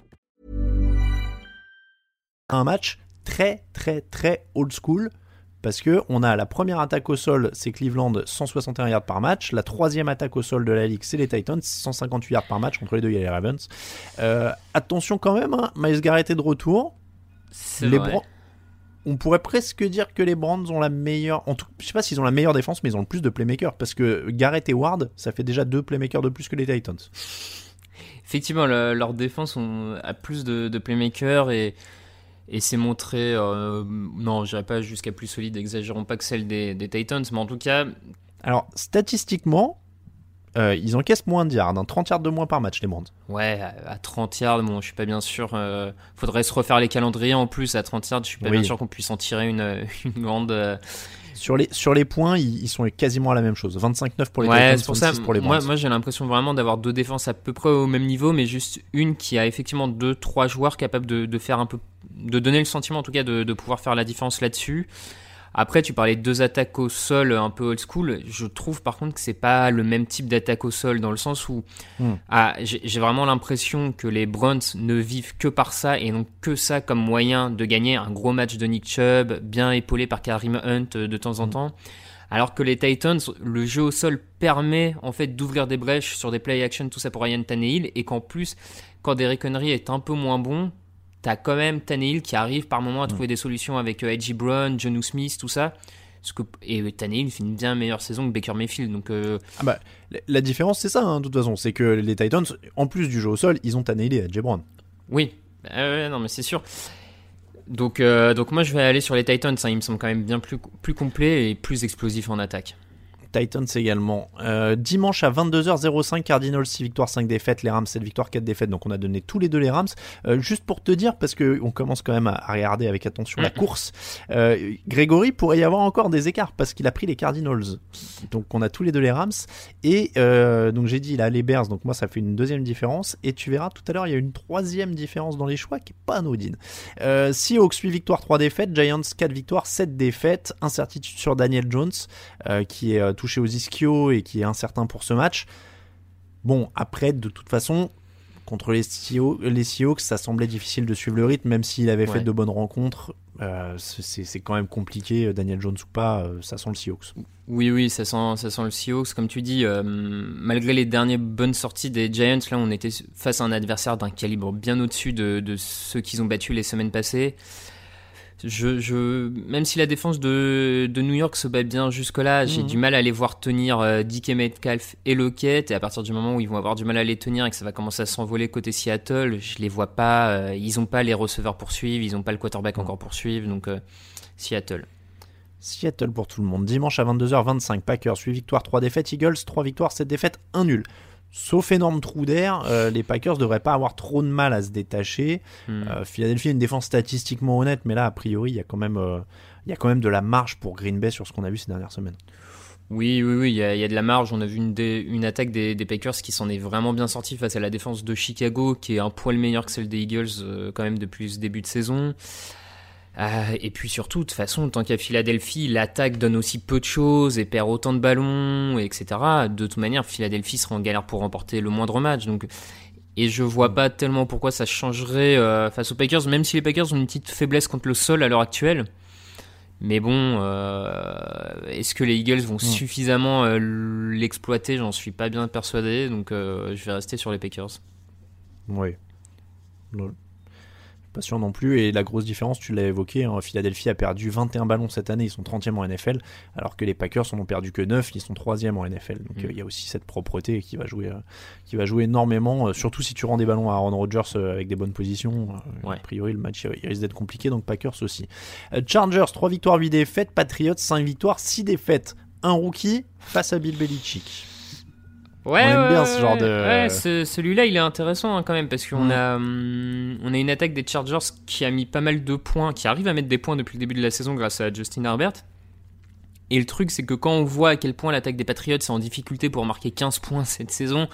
Un match très très très old school parce que on a la première attaque au sol, c'est Cleveland 161 yards par match. La troisième attaque au sol de la ligue, c'est les Titans 158 yards par match. Contre les deux, il y a les Ravens. Euh, attention quand même, hein, Miles Garrett est de retour. Les vrai. On pourrait presque dire que les Brands ont la meilleure. En tout... Je sais pas s'ils ont la meilleure défense, mais ils ont le plus de playmakers parce que Garrett et Ward, ça fait déjà deux playmakers de plus que les Titans. Effectivement, le- leur défense a plus de, de playmakers et, et c'est montré, euh, non, je dirais pas jusqu'à plus solide, exagérons pas que celle des, des Titans, mais en tout cas, Alors statistiquement, euh, ils encaissent moins de yards, hein, 30 yards de moins par match les Brands. ouais, à, à 30 yards, bon, je suis pas bien sûr, euh, faudrait se refaire les calendriers en plus, à 30 yards, je suis pas Oui. bien sûr qu'on puisse en tirer une, une grande... Sur les, sur les points, ils, ils sont quasiment à la même chose. 25-9 pour les ouais, Titans, pour ça. 26 pour les Moi, moi j'ai l'impression vraiment d'avoir deux défenses à peu près au même niveau, mais juste une qui a effectivement deux, trois joueurs capables de, de faire un peu, de donner le sentiment en tout cas de, de pouvoir faire la différence là-dessus. Après, tu parlais de deux attaques au sol un peu old school. Je trouve par contre que c'est pas le même type d'attaque au sol dans le sens où Hmm. ah, j'ai vraiment l'impression que les Browns ne vivent que par ça et n'ont que ça comme moyen de gagner un gros match de Nick Chubb, bien épaulé par Karim Hunt euh, de temps en temps. Alors que les Titans, le jeu au sol permet en fait d'ouvrir des brèches sur des play action, tout ça pour Ryan Tannehill, et qu'en plus, quand Derrick Henry est un peu moins bon, t'as quand même Tannehill qui arrive par moment à trouver des solutions avec euh, A.J. Brown, Jonu Smith, tout ça. Parce que, et Tannehill fait une bien meilleure saison que Baker Mayfield, donc euh, Ah bah, la- différence, c'est ça, hein, de toute façon. C'est que les Titans, en plus du jeu au sol, ils ont Tannehill et AJ Brown. oui, Euh, non mais c'est sûr. Donc, euh, donc moi je vais aller sur les Titans, hein, ils me semblent quand même bien plus, plus complets et plus explosifs en attaque. Titans également. Euh, dimanche à 22h05, Cardinals 6 victoires, 5 défaites, les Rams 7 victoires, 4 défaites. Donc on a donné tous les deux les Rams. Euh, juste pour te dire, parce que on commence quand même à, regarder avec attention la course, euh, Grégory pourrait y avoir encore des écarts parce qu'il a pris les Cardinals. Donc on a tous les deux les Rams. Et donc j'ai dit il a les Bears, donc moi ça fait une deuxième différence. Et tu verras tout à l'heure, il y a une troisième différence dans les choix qui est pas anodine. Seahawks 8 victoires, 3 défaites, Giants 4 victoires, 7 défaites, incertitude sur Daniel Jones qui est touché aux ischios et qui est incertain pour ce match. Bon, après, de toute façon, contre les Seahawks, ça semblait difficile de suivre le rythme, même s'il avait fait de bonnes rencontres. euh, c'est quand même compliqué, euh, Daniel Jones ou pas, euh, ça sent le Seahawks. Oui, oui, ça sent, ça sent le Seahawks. Comme tu dis, euh, malgré les dernières bonnes sorties des Giants, là, on était face à un adversaire d'un calibre bien au-dessus de, de ceux qu'ils ont battus les semaines passées. Je, je, même si la défense de, de New York se bat bien jusque-là, j'ai Mhm. du mal à les voir tenir euh, Dick et Metcalf et Lockett. Et à partir du moment où ils vont avoir du mal à les tenir et que ça va commencer à s'envoler côté Seattle, je les vois pas. euh, ils ont pas les receveurs pour suivre, ils ont pas le quarterback encore pour suivre. Donc, euh, Seattle. Seattle pour tout le monde. Dimanche à 22h25, Packers 8 victoires, 3 défaites, Eagles 3 victoires, 7 défaites, 1 nul. Sauf énorme trou d'air, euh, les Packers devraient pas avoir trop de mal à se détacher. Hmm. Euh, Philadelphie a une défense statistiquement honnête, mais là, a priori, il y a quand même, euh, il y a quand même de la marge pour Green Bay sur ce qu'on a vu ces dernières semaines. Oui, oui, oui, il y, a- il y a de la marge. On a vu une, dé- une attaque des, des Packers qui s'en est vraiment bien sortie face à la défense de Chicago, qui est un poil meilleure que celle des Eagles euh, quand même depuis ce début de saison. Euh, et puis surtout, de toute façon, tant qu'à Philadelphie, l'attaque donne aussi peu de choses et perd autant de ballons, etc. De toute manière, Philadelphie sera en galère pour remporter le moindre match. Donc, et je vois pas tellement pourquoi ça changerait euh, face aux Packers, même si les Packers ont une petite faiblesse contre le sol à l'heure actuelle. Mais bon, euh, est-ce que les Eagles vont suffisamment euh, l'exploiter? J'en suis pas bien persuadé, donc je vais rester sur les Packers. Oui. Pas sûr non plus. Et la grosse différence, tu l'as évoqué, hein, Philadelphie a perdu 21 ballons cette année, ils sont 30e en NFL, alors que les Packers en ont perdu que 9, ils sont 3e en NFL. Donc Mm. euh, il y a aussi cette propreté qui va jouer, euh, qui va jouer énormément, euh, surtout si tu rends des ballons à Aaron Rodgers avec des bonnes positions. Ouais. A priori, le match il risque d'être compliqué, donc Packers aussi. Chargers, 3 victoires, 8 défaites. Patriots, 5 victoires, 6 défaites. Un rookie face à Bill Belichick. Ouais, On aime ouais, bien ouais, ce genre de- Ouais, ce- celui-là, il est intéressant hein, quand même parce qu'on a, hum, on a une attaque des Chargers qui a mis pas mal de points, qui arrive à mettre des points depuis le début de la saison grâce à Justin Herbert. Et le truc, c'est que quand on voit à quel point l'attaque des Patriots est en difficulté pour marquer 15 points cette saison,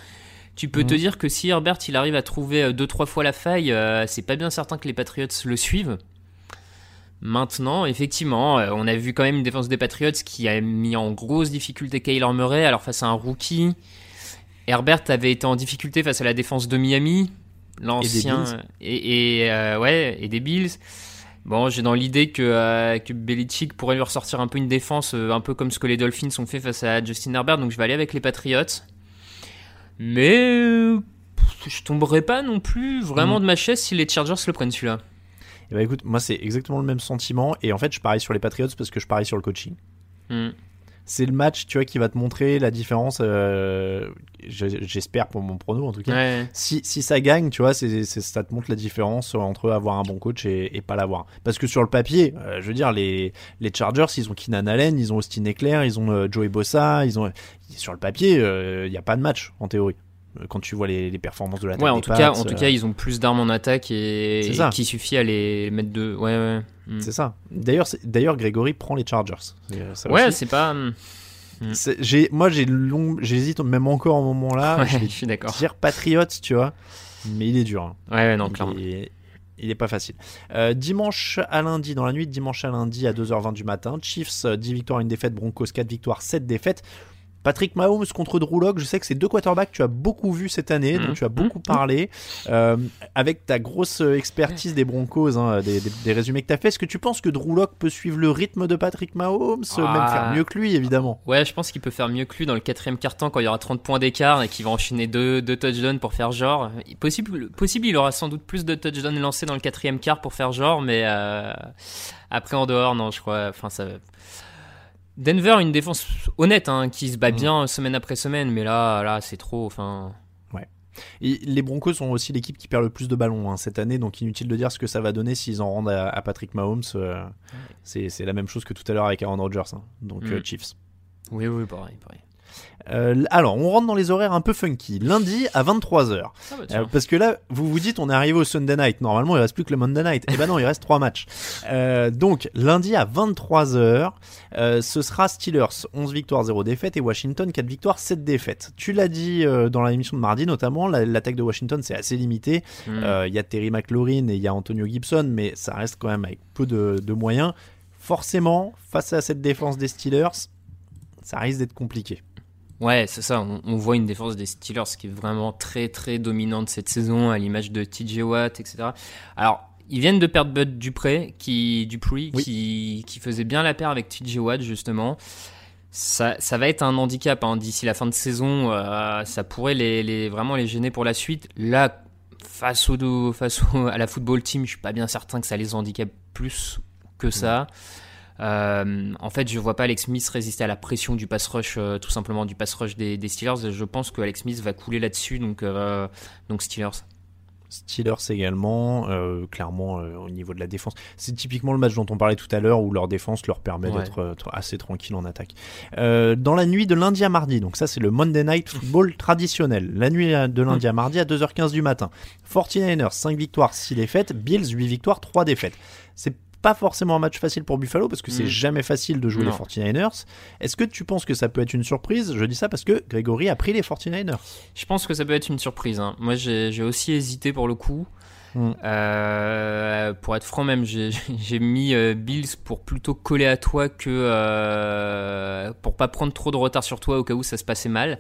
tu peux Mhm. te dire que si Herbert il arrive à trouver 2-3 fois la faille, euh, c'est pas bien certain que les Patriots le suivent. Maintenant, effectivement, euh, on a vu quand même une défense des Patriots qui a mis en grosse difficulté Kyler Murray, alors face à un rookie. Herbert avait été en difficulté face à la défense de Miami, l'ancien et, et, euh, ouais et des Bills. Bon, j'ai dans l'idée que euh, que Belichick pourrait lui ressortir un peu une défense, euh, un peu comme ce que les Dolphins ont fait face à Justin Herbert, donc je vais aller avec les Patriots. Mais euh, je tomberai pas non plus vraiment Mm. de ma chaise si les Chargers le prennent celui-là. Et bah écoute, moi c'est exactement le même sentiment. Et en fait, je parie sur les Patriots parce que je parie sur le coaching. Mm. C'est le match, tu vois, qui va te montrer la différence. euh, je- J'espère pour mon prono en tout cas. Ouais. Si, si ça gagne, tu vois, c'est ça te montre la différence entre avoir un bon coach et, et pas l'avoir. Parce que sur le papier, euh, je veux dire, les, les Chargers, ils ont Keenan Allen, ils ont Austin Eckler, ils ont euh, Joey Bossa, ils ont. Sur le papier, il n'y a pas de match en théorie. Euh, Quand tu vois les, les performances de l'attaque. Ouais, en tout cas, en tout euh, cas, ils ont plus d'armes en attaque et, et ça. qui suffit à les mettre de. Ouais, ouais. Mm. C'est ça. D'ailleurs, d'ailleurs, Grégory prend les Chargers. Euh, ça Ouais, c'est pas. mm. J'ai moi j'ai long j'hésite même encore au moment là Ouais, je suis d'accord. dire Patriots tu vois mais il est dur hein. Ouais, ouais, non, clairement. il est pas facile Euh, dimanche à lundi dans la nuit dimanche à lundi à 2h20 du matin Chiefs euh, 10 victoires une défaite Broncos 4 victoires 7 défaites Patrick Mahomes contre Drew je sais que c'est deux quarterbacks que tu as beaucoup vu cette année, dont Mhm. tu as beaucoup parlé. Euh, avec ta grosse expertise des Broncos, hein, des, des- des résumés que tu as fait, est-ce que tu penses que Drew peut suivre le rythme de Patrick Mahomes, même Ah. faire mieux que lui évidemment? Ouais, je pense qu'il peut faire mieux que lui dans le quatrième quart-temps quand il y aura 30 points d'écart et qu'il va enchaîner deux, deux touchdowns pour faire genre. Possible, possible, il aura sans doute plus de touchdowns lancés dans le quatrième quart pour faire genre, mais euh, après en dehors, non, je crois. Enfin, ça. Denver, une défense honnête, hein, qui se bat Mm. bien semaine après semaine, mais là, là, c'est trop. Enfin, Et les Broncos sont aussi l'équipe qui perd le plus de ballons hein, cette année, donc inutile de dire ce que ça va donner s'ils en rendent à, à Patrick Mahomes. euh, c'est c'est la même chose que tout à l'heure avec Aaron Rodgers, hein, donc Mm. euh, Chiefs. oui, oui, pareil, pareil. Euh, alors, on rentre dans les horaires un peu funky. Lundi à 23h. Ah bah. Euh, parce que là, vous vous dites, on est arrivé au Sunday night. Normalement, il reste plus que le Monday night. Et ben non, il reste trois matchs. Euh, donc, lundi à 23h, euh, ce sera Steelers 11 victoires, 0 défaites et Washington 4 victoires, 7 défaites. Tu l'as dit dans l'émission de mardi, notamment, la- l'attaque de Washington, c'est assez limité. Mm. Euh, Il y a Terry McLaurin et il y a Antonio Gibson, mais ça reste quand même avec peu de, de moyens. Forcément, face à cette défense des Steelers, ça risque d'être compliqué. Ouais, c'est ça. On, on voit une défense des Steelers qui est vraiment très très dominante cette saison, à l'image de TJ Watt, etc. Alors, ils viennent de perdre Bud Dupré, qui, Dupree, Oui. qui, qui faisait bien la paire avec TJ Watt, justement. Ça, ça va être un handicap hein. d'ici la fin de saison. euh, ça pourrait les, les- vraiment les gêner pour la suite. Là, face, au, face au- à la football team, je suis pas bien certain que ça les handicape plus que ça. Euh, en fait, je vois pas Alex Smith résister à la pression du pass rush, euh, tout simplement du pass rush des, des Steelers. Je pense que Alex Smith va couler là-dessus, donc, euh, donc Steelers. Steelers également, clairement au niveau de la défense. C'est typiquement le match dont on parlait tout à l'heure où leur défense leur permet Ouais. d'être tr- assez tranquille en attaque. Dans la nuit de lundi à mardi, donc ça c'est le Monday Night Football traditionnel. La nuit de lundi à mardi à 2h15 du matin. 49ers 5 victoires, 6 défaites. Bills 8 victoires, 3 défaites. C'est pas forcément un match facile pour Buffalo parce que c'est Mm. jamais facile de jouer Non. les 49ers. Est-ce que tu penses que ça peut être une surprise? Je dis ça parce que Grégory a pris les 49ers. Je pense que ça peut être une surprise. hein. Moi, j'ai aussi hésité pour le coup. Mm. Euh, pour être franc même, j'ai j'ai mis euh, Bills pour plutôt coller à toi que euh, pour pas prendre trop de retard sur toi au cas où ça se passait mal.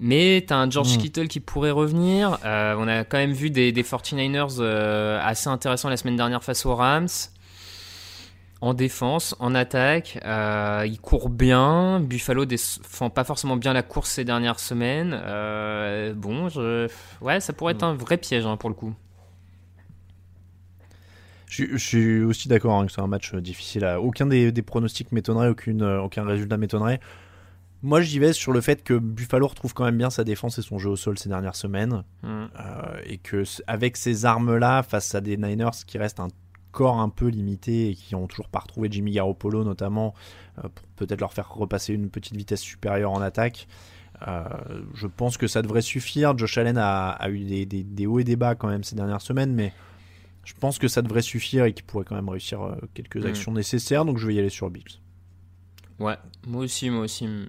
Mais t'as un George Mm. Kittle qui pourrait revenir. Euh, on a quand même vu des, des 49ers euh, assez intéressants la semaine dernière face aux Rams. En défense, en attaque, euh, il court bien. Buffalo défend pas forcément bien la course ces dernières semaines. Bon, je... ouais, ça pourrait être un vrai piège hein, pour le coup. Je, je suis aussi d'accord hein, que c'est un match difficile. À... Aucun des, des pronostics m'étonnerait, aucun résultat m'étonnerait. Moi, j'y vais sur le fait que Buffalo retrouve quand même bien sa défense et son jeu au sol ces dernières semaines. Mm. Euh, et que avec ces armes-là, face à des Niners qui restent un corps un peu limité et qui ont toujours pas retrouvé Jimmy Garoppolo notamment, euh, pour peut-être leur faire repasser une petite vitesse supérieure en attaque. euh, je pense que ça devrait suffire. Josh Allen a, a eu des, des- des hauts et des bas quand même ces dernières semaines, mais je pense que ça devrait suffire et qu'il pourrait quand même réussir quelques Mm. actions nécessaires. Donc je vais y aller sur Bills. Ouais, moi aussi, moi aussi, moi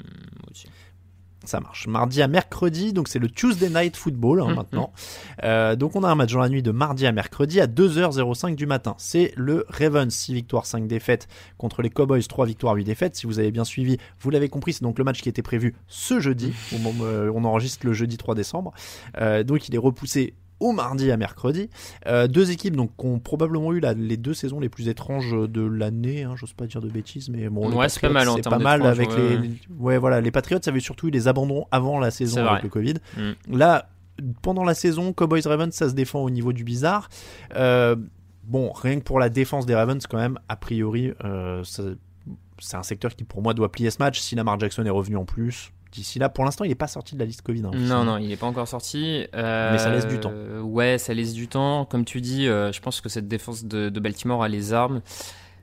aussi. Ça marche. Mardi à mercredi, donc c'est le Tuesday Night Football hein, Mhm. maintenant. Euh, donc on a un match dans la nuit de mardi à mercredi à 2h05 du matin. C'est le Ravens 6 victoires 5 défaites contre les Cowboys 3 victoires 8 défaites. Si vous avez bien suivi, vous l'avez compris, c'est donc le match qui était prévu ce jeudi. Euh, on enregistre le jeudi 3 décembre. Euh, donc il est repoussé au mardi à mercredi. Euh, deux équipes donc qui ont probablement eu la- les deux saisons les plus étranges de l'année. Hein, J'ose pas dire de bêtises, mais bon. Ouais, c'est pas mal en termes pas mal avec ouais, les, ouais. les- ouais voilà les Patriots avaient surtout eu des abandons avant la saison avec le Covid. Mm. Là, pendant la saison, Cowboys Ravens, ça se défend au niveau du bizarre. Euh, bon, rien que pour la défense des Ravens, quand même, a priori, euh, c'est un secteur qui pour moi doit plier ce match. Si Lamar Jackson est revenu en plus, d'ici là, pour l'instant, il n'est pas sorti de la liste Covid. hein, Non, non, il n'est pas encore sorti. Euh, Mais ça laisse du temps. Ouais, ça laisse du temps. Comme tu dis, euh, je pense que cette défense de, de Baltimore a les armes,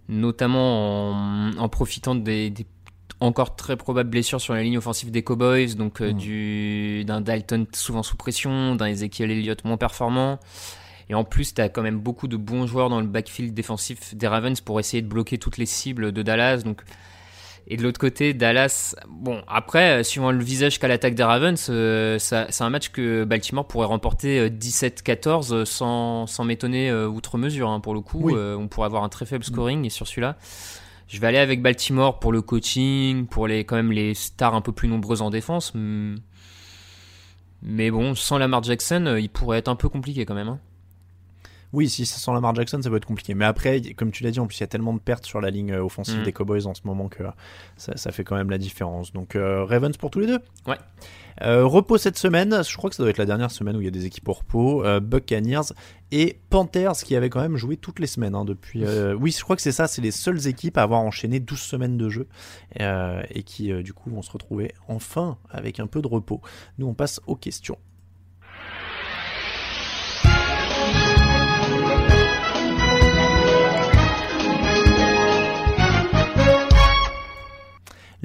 notamment en, en profitant des, des encore très probables blessures sur la ligne offensive des Cowboys, donc euh, Mm. du d'un Dalton souvent sous pression, d'un Ezekiel Elliott moins performant. Et en plus, tu as quand même beaucoup de bons joueurs dans le backfield défensif des Ravens pour essayer de bloquer toutes les cibles de Dallas. Donc, et de l'autre côté, Dallas, bon, après, euh, suivant le visage qu'a l'attaque des Ravens, euh, c'est un match que Baltimore pourrait remporter euh, 17-14 euh, sans, sans m'étonner euh, outre mesure. hein, pour le coup, Oui. Euh, on pourrait avoir un très faible scoring et sur celui-là. Je vais aller avec Baltimore pour le coaching, pour les, quand même les stars un peu plus nombreuses en défense. Hmm. Mais bon, sans Lamar Jackson, il pourrait être un peu compliqué quand même. hein. Oui, si ça sent Lamar Jackson, ça peut être compliqué. Mais après, comme tu l'as dit, en plus, il y a tellement de pertes sur la ligne euh, offensive Mm. des Cowboys en ce moment que ça, ça fait quand même la différence. Donc, euh, Ravens pour tous les deux Ouais. Euh, repos cette semaine, je crois que ça doit être la dernière semaine où il y a des équipes au repos. Euh, Buccaneers et Panthers qui avaient quand même joué toutes les semaines hein, depuis. euh, oui, je crois que c'est ça, c'est les seules équipes à avoir enchaîné 12 semaines de jeu euh, et qui euh, du coup vont se retrouver enfin avec un peu de repos. Nous, on passe aux questions.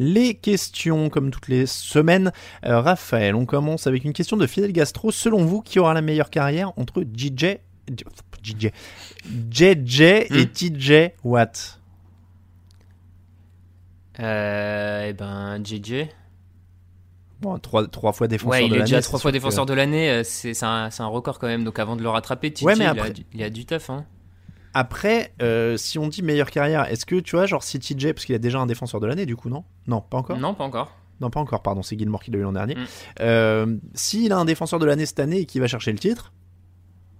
Les questions, comme toutes les semaines. Euh, Raphaël, on commence avec une question de Fidel Gastro. Selon vous, qui aura la meilleure carrière entre JJ, JJ, JJ et Hmm. TJ Watt? Euh, et ben, JJ. Bon, trois, trois fois défenseur Ouais, il de est l'année. déjà trois fois que- défenseur de l'année. euh, C'est un, record quand même. Donc avant de le rattraper, TJ, Ouais, mais il, après- a du, il a du taf. Hein. Après, euh, si on dit meilleure carrière, est-ce que tu vois, genre si TJ, parce qu'il a déjà un défenseur de l'année, du coup, non? Non, pas encore? Non, pas encore. Non, pas encore, pardon, c'est Gilmore qui l'a eu l'an dernier. Mm. Euh, S'il a un défenseur de l'année cette année et qu'il va chercher le titre,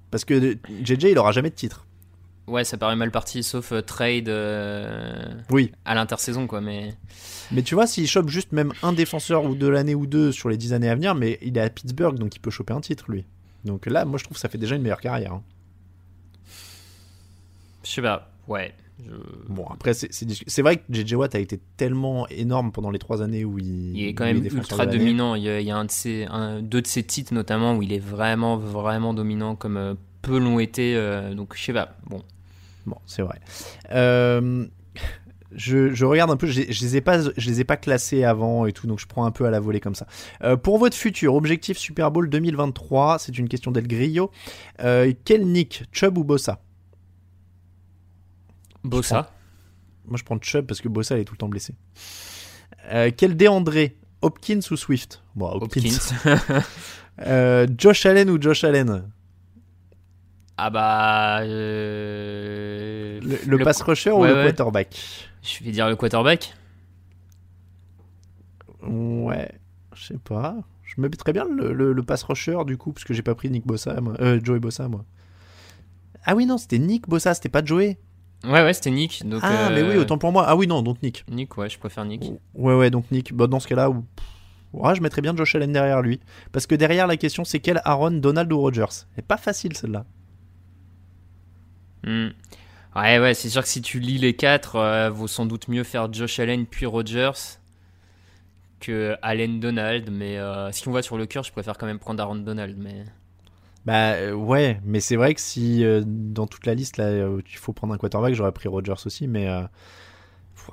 parce que JJ, il aura jamais de titre. Ouais, ça paraît mal parti, sauf euh, trade euh, Oui. à l'intersaison, quoi. Mais Mais tu vois, s'il chope juste même un défenseur ou de l'année ou deux sur les dix années à venir, mais il est à Pittsburgh, donc il peut choper un titre, lui. Donc là, moi, je trouve que ça fait déjà une meilleure carrière. hein. Je sais pas. Ouais. je- Bon, après, c'est vrai que JJ Watt a été tellement énorme pendant les trois années où il, Il est quand même ultra dominant. Il y a, il y a un de ses, un- deux de ses titres notamment où il est vraiment, vraiment dominant, comme euh, peu l'ont été. euh, donc je sais pas. Bon. Bon, c'est vrai. Euh, je, je regarde un peu, je, je les ai pas, je les ai pas classés avant et tout, donc je prends un peu à la volée comme ça. Euh, pour votre futur objectif Super Bowl 2023, c'est une question d'El Grillo. Quel Nick, Chubb ou Bossa Bossa. Moi, je prends Chubb parce que Bossa il est tout le temps blessé. Euh, quel DeAndre, Hopkins ou Swift? Bon, Hopkins. Hopkins. Euh, Josh Allen ou Josh Allen? Ah bah. euh, Le, le le- pass rusher ou ouais, le quarterback? Je vais dire le quarterback. Ouais, je sais pas. Je me très bien le, le, le pass rusher du coup, parce que j'ai pas pris Nick Bossa, moi. Euh, Joey Bossa, moi. Ah oui, non, c'était Nick Bossa, c'était pas Joey. Ouais, ouais, c'était Nick. Donc, ah, mais oui, euh, autant pour moi. Ah oui, non, donc Nick. Nick, ouais, je préfère Nick. Ouais, ouais, donc Nick. Bah, dans ce cas-là, ouais, je mettrais bien Josh Allen derrière lui. Parce que derrière, la question, c'est quel Aaron, Donald ou Rogers C'est pas facile celle-là. Hmm. Ouais, ouais, c'est sûr que si tu lis les quatre, euh, vaut sans doute mieux faire Josh Allen puis Rogers que Allen Donald. Mais euh, si on va sur le cœur, je préfère quand même prendre Aaron Donald. Mais Bah euh, ouais, mais c'est vrai que si euh, dans toute la liste là, euh, il faut prendre un quarterback, j'aurais pris Rogers aussi, mais ah,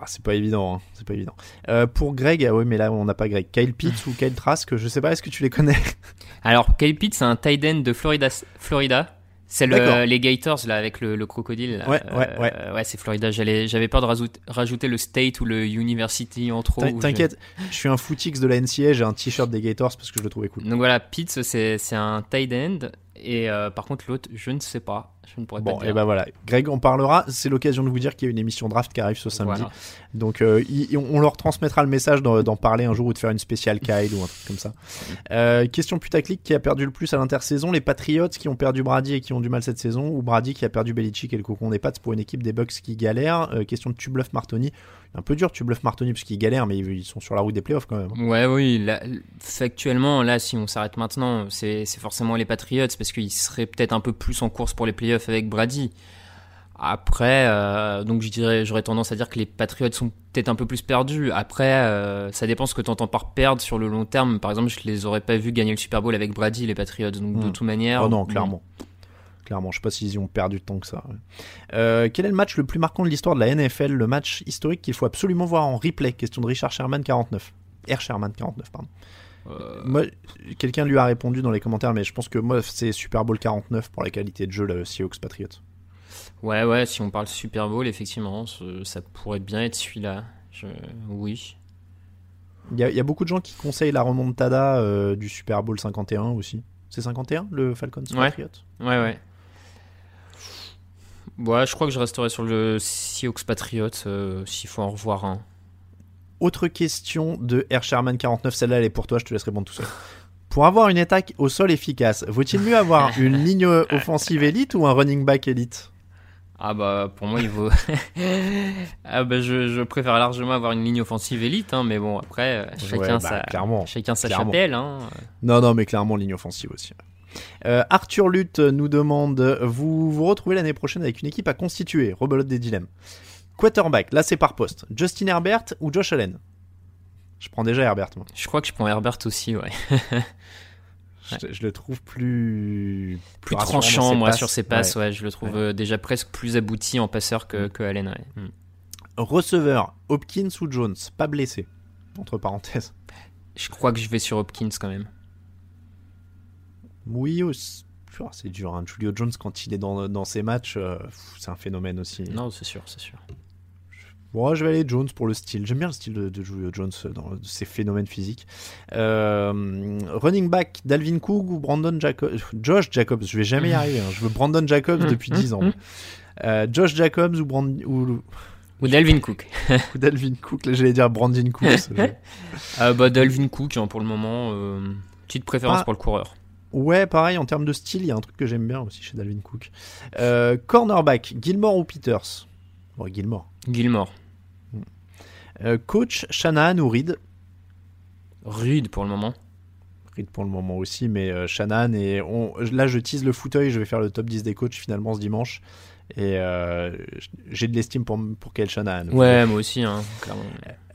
c'est pas évident, hein, c'est pas évident. Pour Greg, ah ouais, mais là on n'a pas Greg. Kyle Pitts ou Kyle Trask, je sais pas, est-ce que tu les connais? Alors, Kyle Pitts, c'est un tight end de Florida. Florida. C'est le- les Gators là avec le, le crocodile. là. Ouais, ouais, ouais. Euh, ouais, c'est Florida. J'allais, j'avais peur de rajout- rajouter le state ou le university en trop. Je- T'inquiète, je suis un footix de la NCA, j'ai un t-shirt des Gators parce que je le trouvais cool. Donc voilà, Pitts, c'est, c'est un tight end. Et euh, par contre, l'autre, je ne sais pas. Je ne pourrais Bon, pas et dire. ben voilà. Greg en parlera. C'est l'occasion de vous dire qu'il y a une émission draft qui arrive ce samedi. Voilà. Donc, euh, il- on leur transmettra le message d'en parler un jour ou de faire une spéciale Kyle ou un truc comme ça. Euh, question putaclic qui a perdu le plus à l'intersaison Les Patriots qui ont perdu Brady et qui ont du mal cette saison ou Brady qui a perdu Belichick et le cocon des pattes pour une équipe des Bucks qui galère Euh, Question de Tubluff Martoni. Un peu dur Tubluff Martoni parce qu'ils galèrent, mais ils sont sur la route des playoffs quand même. Ouais, oui. Là, factuellement, là, si on s'arrête maintenant, c'est forcément les Patriots parce qu'ils seraient peut-être un peu plus en course pour les playoffs avec Brady. Après, euh, donc je dirais, j'aurais tendance à dire que les Patriots sont peut-être un peu plus perdus. Après, euh, ça dépend ce que tu entends par perdre sur le long terme. Par exemple, je les aurais pas vus gagner le Super Bowl avec Brady, les Patriots. Donc de Hmm. toute manière. Oh non, clairement. Clairement, je sais pas s'ils y ont perdu temps que ça. Euh, quel est le match le plus marquant de l'histoire de la NFL Le match historique qu'il faut absolument voir en replay? Question de Richard Sherman 49. R. Sherman 49, pardon. Euh, Moi, quelqu'un lui a répondu dans les commentaires, mais je pense que moi, c'est Super Bowl 49 pour la qualité de jeu, le Seahawks Patriots. Ouais, ouais, si on parle Super Bowl, effectivement, ça pourrait bien être celui-là. Je... Oui. Il y, a, il y a beaucoup de gens qui conseillent la remontada euh, du Super Bowl 51 aussi. C'est 51 le Falcons Ouais. Patriots? Ouais, ouais. Ouais, je crois que je resterai sur le Seahawks Patriots euh, s'il faut en revoir un. Autre question de R. Sherman 49, celle-là elle est pour toi, je te laisse répondre tout seul. Pour avoir une attaque au sol efficace, vaut-il mieux avoir une ligne offensive élite ou un running back élite? Ah bah pour moi il vaut. ah bah je, je préfère largement avoir une ligne offensive élite, hein, mais bon après euh, chacun Ouais, bah, sa clairement, chacun sa clairement. chapelle. Hein. Non, non, mais clairement ligne offensive aussi. Euh, Arthur Lutte nous demande Vous vous retrouvez l'année prochaine avec une équipe à constituer? Rebelote des dilemmes. Quarterback, là c'est par poste. Justin Herbert ou Josh Allen? Je prends déjà Herbert, moi. Je crois que je prends Herbert aussi, ouais. Je, je le trouve plus. Plus tranchant moi passes. sur ses passes, Ouais. ouais, je le trouve euh, déjà presque plus abouti en passeur que, que Allen. Ouais. Mm. Receveur, Hopkins ou Jones? Pas blessé. Entre parenthèses. Je crois que je vais sur Hopkins quand même. Oui, c'est dur. hein. Julio Jones, quand il est dans, dans ses matchs, euh, c'est un phénomène aussi. Non, c'est sûr, c'est sûr. Bon, je vais aller Jones pour le style. J'aime bien le style de, de Julio Jones dans ses phénomènes physiques. Euh, running back, Dalvin Cook ou Brandon Jacobs? Josh Jacobs, je vais jamais y arriver. hein. Je veux Brandon Jacobs depuis 10 ans. Euh, Josh Jacobs ou, Brand... ou... Ou Dalvin Cook. ou Dalvin Cook, là j'allais dire Brandon Cooks. Euh, bah, Dalvin Cook, hein, pour le moment, euh, petite préférence Ah. pour le coureur. ouais, pareil, en termes de style, il y a un truc que j'aime bien aussi chez Dalvin Cook. Euh, cornerback, Gilmore ou Peters? Bon, Gilmore. Gilmore. Euh, coach, Shanahan ou Reed? Rude pour le moment. Reed pour le moment aussi, mais euh, Shanahan et on, là je tease le fauteuil, je vais faire le top 10 des coachs finalement ce dimanche et euh, j'ai de l'estime pour, pour Kyle Shanahan. Ouais, moi aussi, hein, clairement.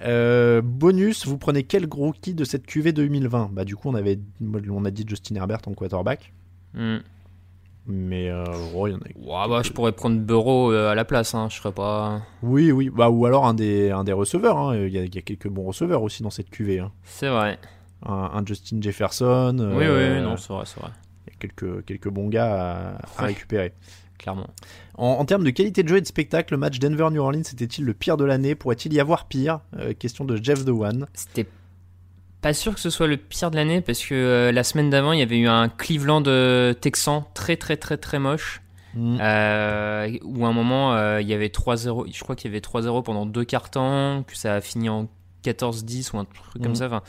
Euh, bonus, vous prenez quel gros qui de cette QV 2020 Bah du coup on avait on a dit Justin Herbert en quarterback, Mm. Mais euh, oh, il y en a- Ouais, bah, je pourrais prendre Burrow euh, à la place, hein, je serais pas. oui oui bah ou alors un des un des receveurs. hein. Il y, a, il y a quelques bons receveurs aussi dans cette QV. hein. C'est vrai. Un, un Justin Jefferson. Oui, euh, oui, non, c'est vrai, c'est vrai. Il y a quelques quelques bons gars à, récupérer. Clairement. En, en termes de qualité de jeu et de spectacle, le match Denver-New Orleans était-il le pire de l'année? Pourrait-il y avoir pire? Euh, Question de Jeff The One. C'était pas sûr que ce soit le pire de l'année parce que euh, la semaine d'avant, il y avait eu un Cleveland euh, Texan très très très très moche. Mm. Euh, où à un moment, euh, il y avait 3-0. Je crois qu'il y avait 3-0 pendant deux quarts temps, que ça a fini en 14-10 ou un truc comme Mhm. ça. enfin.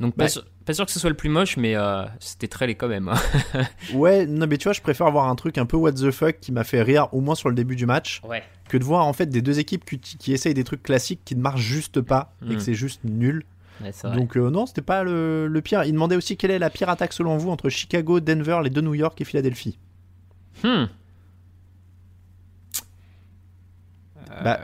Donc, pas, Bah. sûr, pas sûr que ce soit le plus moche, mais euh, c'était très laid quand même. hein. Ouais, non mais tu vois, je préfère voir un truc un peu what the fuck qui m'a fait rire au moins sur le début du match Ouais. que de voir en fait des deux équipes qui, qui essayent des trucs classiques qui ne marchent juste pas et Mm. que c'est juste nul. Ouais. Donc euh, non, c'était pas le, le pire. Il demandait aussi quelle est la pire attaque selon vous entre Chicago, Denver, les deux New York et Philadelphie. Hmm. Bah,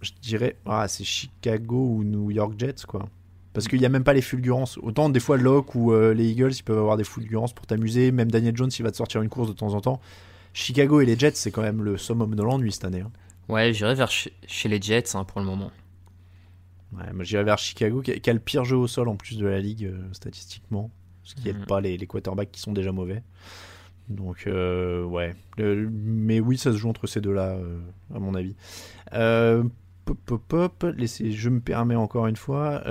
je dirais, ah, c'est Chicago ou New York Jets, quoi. Parce qu'il n'y a même pas les fulgurances. Autant des fois Locke ou euh, les Eagles, ils peuvent avoir des fulgurances pour t'amuser. Même Daniel Jones, il va te sortir une course de temps en temps. Chicago et les Jets, c'est quand même le summum de l'ennui cette année. hein. Ouais, j'irai vers chez, chez les Jets hein, pour le moment. Ouais, moi j'irais vers Chicago, qui a, qui a le pire jeu au sol en plus de la ligue euh, statistiquement. Ce qui n'aide Mhm. pas les, les quarterbacks qui sont déjà mauvais. Donc, euh, ouais. Le- mais oui, ça se joue entre ces deux-là, euh, à mon avis. Euh, pop, pop, pop. Laissez, je me permets encore une fois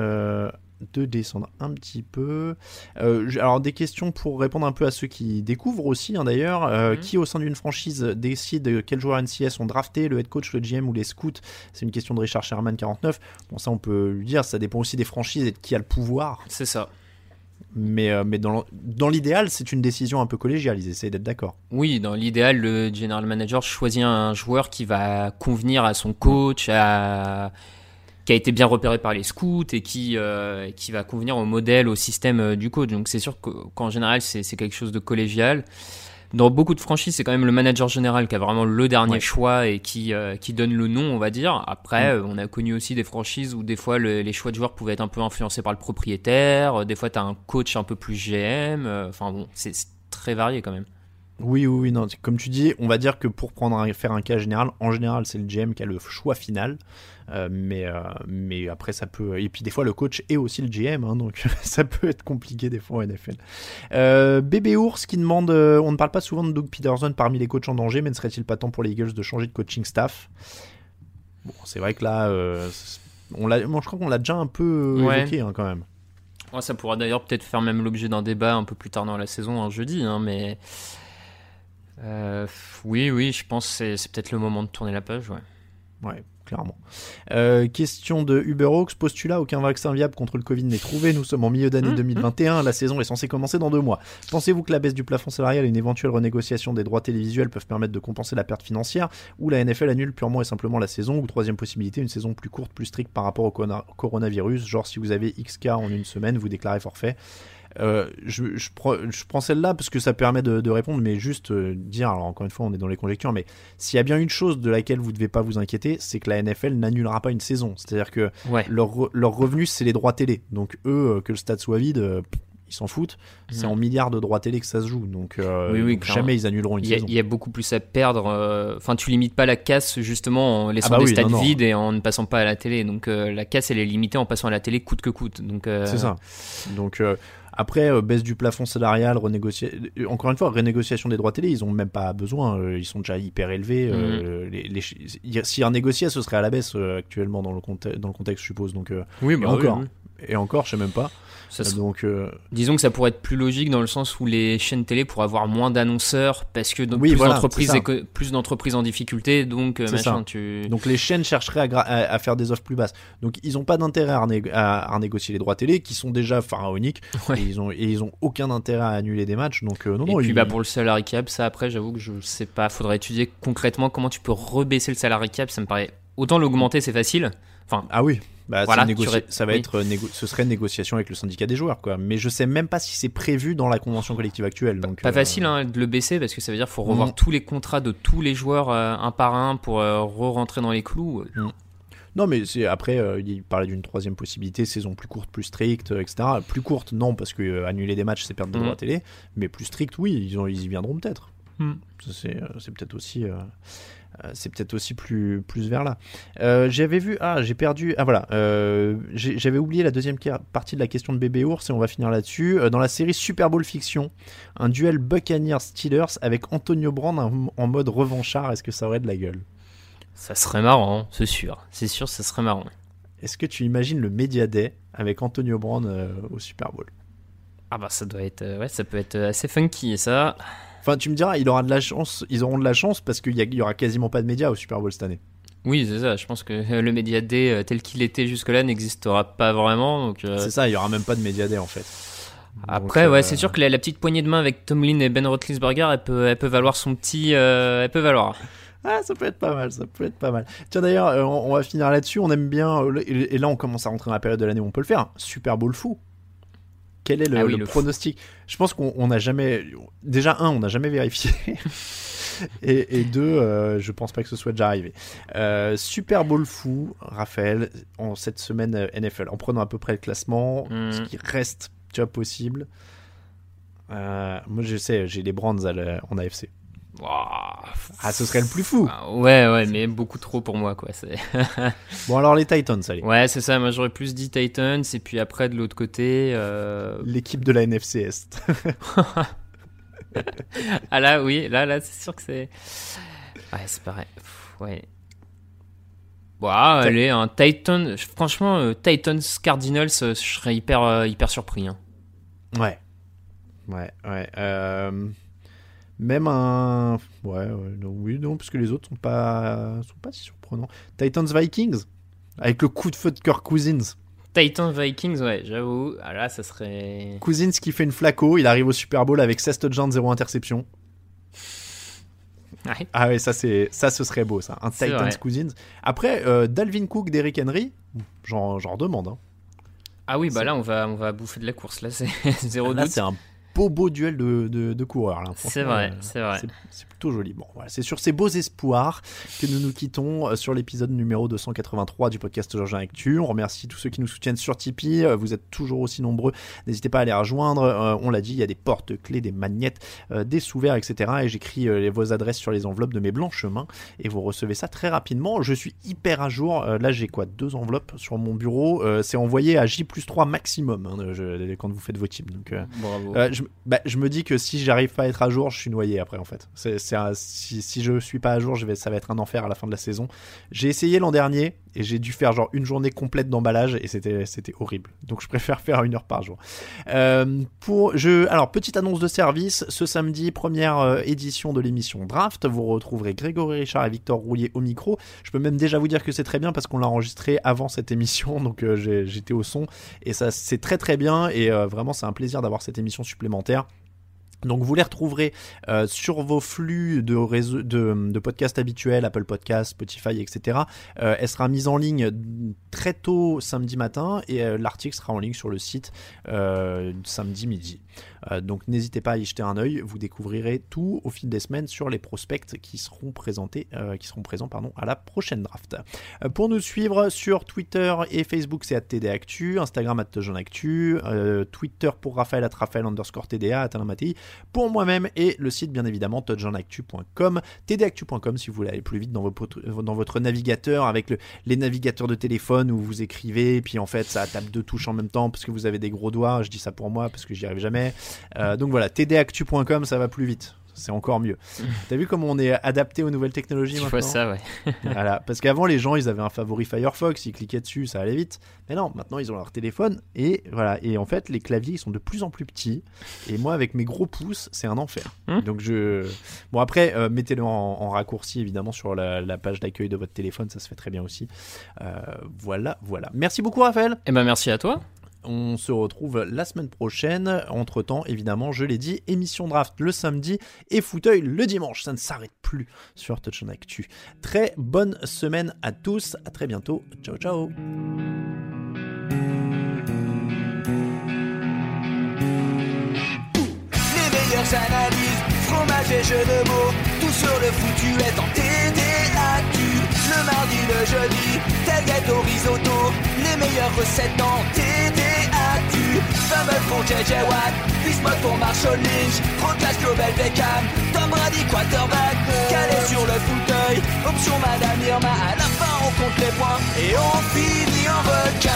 de descendre un petit peu. Euh, alors, des questions pour répondre un peu à ceux qui découvrent aussi, hein, d'ailleurs. Euh, Mhm. Qui, au sein d'une franchise, décide quels joueurs NCS sont draftés, le head coach, le GM ou les scouts? C'est une question de Richard Sherman, 49. Bon, ça, on peut lui dire, ça dépend aussi des franchises et de qui a le pouvoir. C'est ça. Mais, euh, mais dans l'idéal, c'est une décision un peu collégiale. Ils essayent d'être d'accord. Oui, dans l'idéal, le general manager choisit un joueur qui va convenir à son coach, à- qui a été bien repéré par les scouts et qui, euh, qui va convenir au modèle, au système euh, du coach. Donc c'est sûr que- qu'en général, c'est quelque chose de collégial. Dans beaucoup de franchises, c'est quand même le manager général qui a vraiment le dernier Ouais. choix et qui, euh, qui donne le nom, on va dire. Après, Mm. on a connu aussi des franchises où des fois le- les choix de joueurs pouvaient être un peu influencés par le propriétaire. Des fois, tu as un coach un peu plus GM. Enfin bon, c'est très varié quand même. Oui, oui, oui. Non, comme tu dis, on va dire que pour prendre un- faire un cas général, en général, c'est le GM qui a le choix final. Euh, mais, euh, mais après, ça peut. Et puis, des fois, le coach est aussi le GM. hein, donc, ça peut être compliqué des fois en NFL. Euh, Bébé Ours qui demande on ne parle pas souvent de Doug Peterson parmi les coachs en danger, mais ne serait-il pas temps pour les Eagles de changer de coaching staff? Bon, c'est vrai que là. on l'a, moi, je crois qu'on l'a déjà un peu Ouais. évoqué hein, quand même. Ouais, ça pourra d'ailleurs peut-être faire même l'objet d'un débat un peu plus tard dans la saison, un jeudi, hein, mais euh, oui, oui, je pense que c'est, c'est peut-être le moment de tourner la page. Ouais. Ouais, clairement. Euh, question de Uberhawks, postulat, aucun vaccin viable contre le Covid n'est trouvé. Nous sommes en milieu d'année Mmh, 2021, la saison est censée commencer dans deux mois. Pensez-vous que la baisse du plafond salarial et une éventuelle renégociation des droits télévisuels peuvent permettre de compenser la perte financière Ou la NFL annule purement et simplement la saison Ou troisième possibilité, une saison plus courte, plus stricte par rapport au corona- coronavirus Genre si vous avez X cas en une semaine, vous déclarez forfait. Euh, je, je, prends, je prends celle-là parce que ça permet de, de répondre, mais juste euh, dire, alors encore une fois, on est dans les conjectures, mais s'il y a bien une chose de laquelle vous ne devez pas vous inquiéter, c'est que la NFL n'annulera pas une saison. C'est-à-dire que Ouais. leur, re- leur revenu, c'est les droits télé. Donc eux, euh, que le stade soit vide, ils s'en foutent. C'est Mhm. en milliards de droits télé que ça se joue. Donc, euh, Oui, oui, donc clairement. jamais ils annuleront une Il y, a, saison. il y a beaucoup plus à perdre. euh, Enfin, tu limites pas la casse justement en laissant Ah bah des oui, stades non, non. vides et en ne passant pas à la télé. Donc euh, la casse, elle est limitée en passant à la télé coûte que coûte. Donc C'est ça. Donc après, euh, baisse du plafond salarial, renégociation. Encore une fois, renégociation des droits télé, ils ont même pas besoin. euh, ils sont déjà hyper élevés. Euh, les, les, si négocié, ce serait à la baisse euh, actuellement dans le, conte- dans le contexte, je suppose. Donc euh, Oui, bah encore. oui, Et encore, je sais même pas. Ça Donc euh, Disons que ça pourrait être plus logique dans le sens où les chaînes télé pourraient avoir moins d'annonceurs parce que donc, Oui, plus voilà, d'entreprises éco- plus d'entreprises en difficulté, donc euh, C'est machin, ça. tu. Donc les chaînes chercheraient à, gra- à- à faire des offres plus basses. Donc ils n'ont pas d'intérêt à, rené- à- à renégocier les droits télé qui sont déjà pharaoniques Ouais. et ils ont et ils ont aucun intérêt à annuler des matchs. Donc euh, non Et non puis bah pour le salary cap, ça après j'avoue que je sais pas, faudrait étudier concrètement comment tu peux rebaisser le salary cap, ça me paraît autant l'augmenter c'est facile. Enfin, ah oui bah, Voilà, négoci- tu ça va oui. être euh, négo- ce serait une négociation avec le syndicat des joueurs quoi. Mais je sais même pas si c'est prévu dans la convention collective actuelle. Donc pas euh, facile hein, de le baisser parce que ça veut dire qu'il faut revoir Non. tous les contrats de tous les joueurs euh, un par un pour euh, re-rentrer dans les clous. Non, mais c'est après, euh, il parlait d'une troisième possibilité, saison plus courte, plus stricte, etc. Plus courte, non, parce que euh, annuler des matchs, c'est perdre des droits télé. Mais plus stricte, oui, ils, ont, ils y viendront peut-être. Ça, C'est c'est peut-être aussi. euh, c'est peut-être aussi plus, plus vers là. Euh, J'avais vu. Ah, j'ai perdu. Ah, voilà. euh, J'avais oublié la deuxième partie de la question de bébé ours et on va finir là-dessus. Euh, dans la série Super Bowl Fiction, un duel Buccaneers-Steelers avec Antonio Brand en, mode revanchard, est-ce que ça aurait de la gueule? Ça serait marrant, c'est sûr. C'est sûr, ça serait marrant. Est-ce que tu imagines le Media Day avec Antonio Brown euh, au Super Bowl? Ah bah ça doit être, euh, ouais, ça peut être assez funky ça. Enfin, tu me diras, il aura de la chance, ils auront de la chance parce qu'il y, aura quasiment pas de médias au Super Bowl cette année. Oui, c'est ça. Je pense que euh, le Media Day euh, tel qu'il était jusque-là n'existera pas vraiment. Euh, C'est ça, il y aura même pas de Media Day en fait. Après, Donc, ouais, euh, c'est sûr que la, la petite poignée de main avec Tomlin et Ben Roethlisberger, elle peut, elle peut valoir son petit, euh, elle peut valoir. Ah, ça peut être pas mal, ça peut être pas mal. Tiens d'ailleurs, on, on va finir là-dessus. On aime bien, et là on commence à rentrer dans la période de l'année où on peut le faire. Super Bowl fou. Quel est le, Ah oui, le le fou. pronostic? Je pense qu'on on n'a jamais, déjà un, on n'a jamais vérifié. et, et deux, euh, je pense pas que ce soit déjà arrivé. Euh, Super Bowl fou, Raphaël, en cette semaine euh, NFL, en prenant à peu près le classement, Mm. ce qui reste tu vois, possible. Euh, moi, je sais, j'ai les Brands en AFC. Ah, ce serait le plus fou. Ah, ouais, ouais, mais beaucoup trop pour moi, quoi. Bon, alors les Titans, allez. ouais, c'est ça. Moi, j'aurais plus dit Titans, et puis après, de l'autre côté. euh, L'équipe de la NFC Est. ah là, oui, là, là, c'est sûr que c'est. Ouais, c'est pareil. Pff, ouais. Bon, ah, allez, un Titan. Franchement, euh, Titans Cardinals, euh, je serais hyper, euh, hyper surpris. hein. Ouais. Ouais, ouais. euh, Même un. Ouais, ouais, non, oui, non, parce que les autres sont pas, sont pas si surprenants. Titans Vikings, avec le coup de feu de Kirk Cousins. Titans Vikings, ouais, j'avoue. Ah là, ça serait. Cousins qui fait une flaco, il arrive au Super Bowl avec 16 touchdowns, 0 interception. Ouais. Ah ouais, ça, c'est, ça ce serait beau, ça. Un Titans vrai. Cousins. Après, euh, Dalvin Cook, Derrick Henry, j'en, j'en demande. Hein. Ah oui, bah là, on va, on va bouffer de la course. Là, c'est zéro Là, doute. c'est un beau, beau duel de, de, de coureurs. là. C'est vrai, euh, c'est vrai. C'est, plutôt joli. Bon, voilà, c'est sur ces beaux espoirs que nous nous quittons euh, sur l'épisode numéro 283 du podcast Georges Actu. On remercie tous ceux qui nous soutiennent sur Tipeee. Euh, Vous êtes toujours aussi nombreux. N'hésitez pas à les rejoindre. Euh, on l'a dit, il y a des porte-clés, des magnettes, euh, des sous-verts, etc. Et j'écris euh, vos adresses sur les enveloppes de mes blanches mains et vous recevez ça très rapidement. Je suis hyper à jour. Euh, là, j'ai quoi? Deux enveloppes sur mon bureau. Euh, c'est envoyé à J plus 3 maximum hein, je- quand vous faites vos. Donc, euh, Bravo. euh, je, bah, je me dis que si j'arrive pas à être à jour, je suis noyé après en fait. Si, si je suis pas à jour, je vais, ça va être un enfer à la fin de la saison. J'ai essayé l'an dernier et j'ai dû faire genre une journée complète d'emballage et c'était, c'était horrible. Donc je préfère faire une heure par jour. Euh, pour, je, alors petite annonce de service, ce samedi première euh, édition de l'émission Draft, vous retrouverez Grégory Richard et Victor Roulier au micro. Je peux même déjà vous dire que c'est très bien parce qu'on l'a enregistré avant cette émission, donc euh, j'étais au son et ça c'est très très bien et vraiment c'est un plaisir d'avoir cette émission supplémentaire. Donc vous les retrouverez euh, sur vos flux de, réseau, podcasts habituels, Apple Podcasts, Spotify, etc. Euh, elle sera mise en ligne très tôt samedi matin et euh, l'article sera en ligne sur le site samedi midi. Euh, donc n'hésitez pas à y jeter un œil, vous découvrirez tout au fil des semaines sur les prospects qui seront présentés, euh, qui seront présents pardon, à la prochaine draft. Euh, pour nous suivre sur Twitter et Facebook, c'est @tdactu, Instagram @jeanactu, euh, Twitter pour Raphaël at Raphaël underscore TDA, at Alain pour moi-même et le site bien évidemment touchonactu.com, tdactu.com si vous voulez aller plus vite dans, votre navigateur avec le- les navigateurs de téléphone où vous écrivez, puis en fait ça tape deux touches en même temps parce que vous avez des gros doigts, je dis ça pour moi parce que j'y arrive jamais. Euh, donc voilà, tdactu.com ça va plus vite. C'est encore mieux. T'as vu comment on est adapté aux nouvelles technologies Tu maintenant vois ça, ouais. voilà, parce qu'avant les gens ils avaient un favori Firefox, ils cliquaient dessus, ça allait vite. Mais non, maintenant ils ont leur téléphone et voilà. Et en fait les claviers ils sont de plus en plus petits. Et moi avec mes gros pouces c'est un enfer. Hmm. Donc je bon après euh, mettez-le en, en raccourci évidemment sur la, la page d'accueil de votre téléphone, ça se fait très bien aussi. Euh, voilà, voilà. Merci beaucoup Raphaël. Eh ben, merci à toi. On se retrouve la semaine prochaine. Entre temps, évidemment, je l'ai dit, émission draft le samedi et fauteuil le dimanche. Ça ne s'arrête plus sur Touch on Actu. Très bonne semaine à tous. À très bientôt. Ciao, ciao. Mardi, le jeudi, tel gâteau risotto, les meilleures recettes en TDAQ. Fumble pour JJ Watt, Bismuth pour Marshall Lynch, Proclash Global Beckham, Tom Brady quarterback, calé sur le fauteuil, option Madame Irma, à la fin on compte les points et on finit en requin.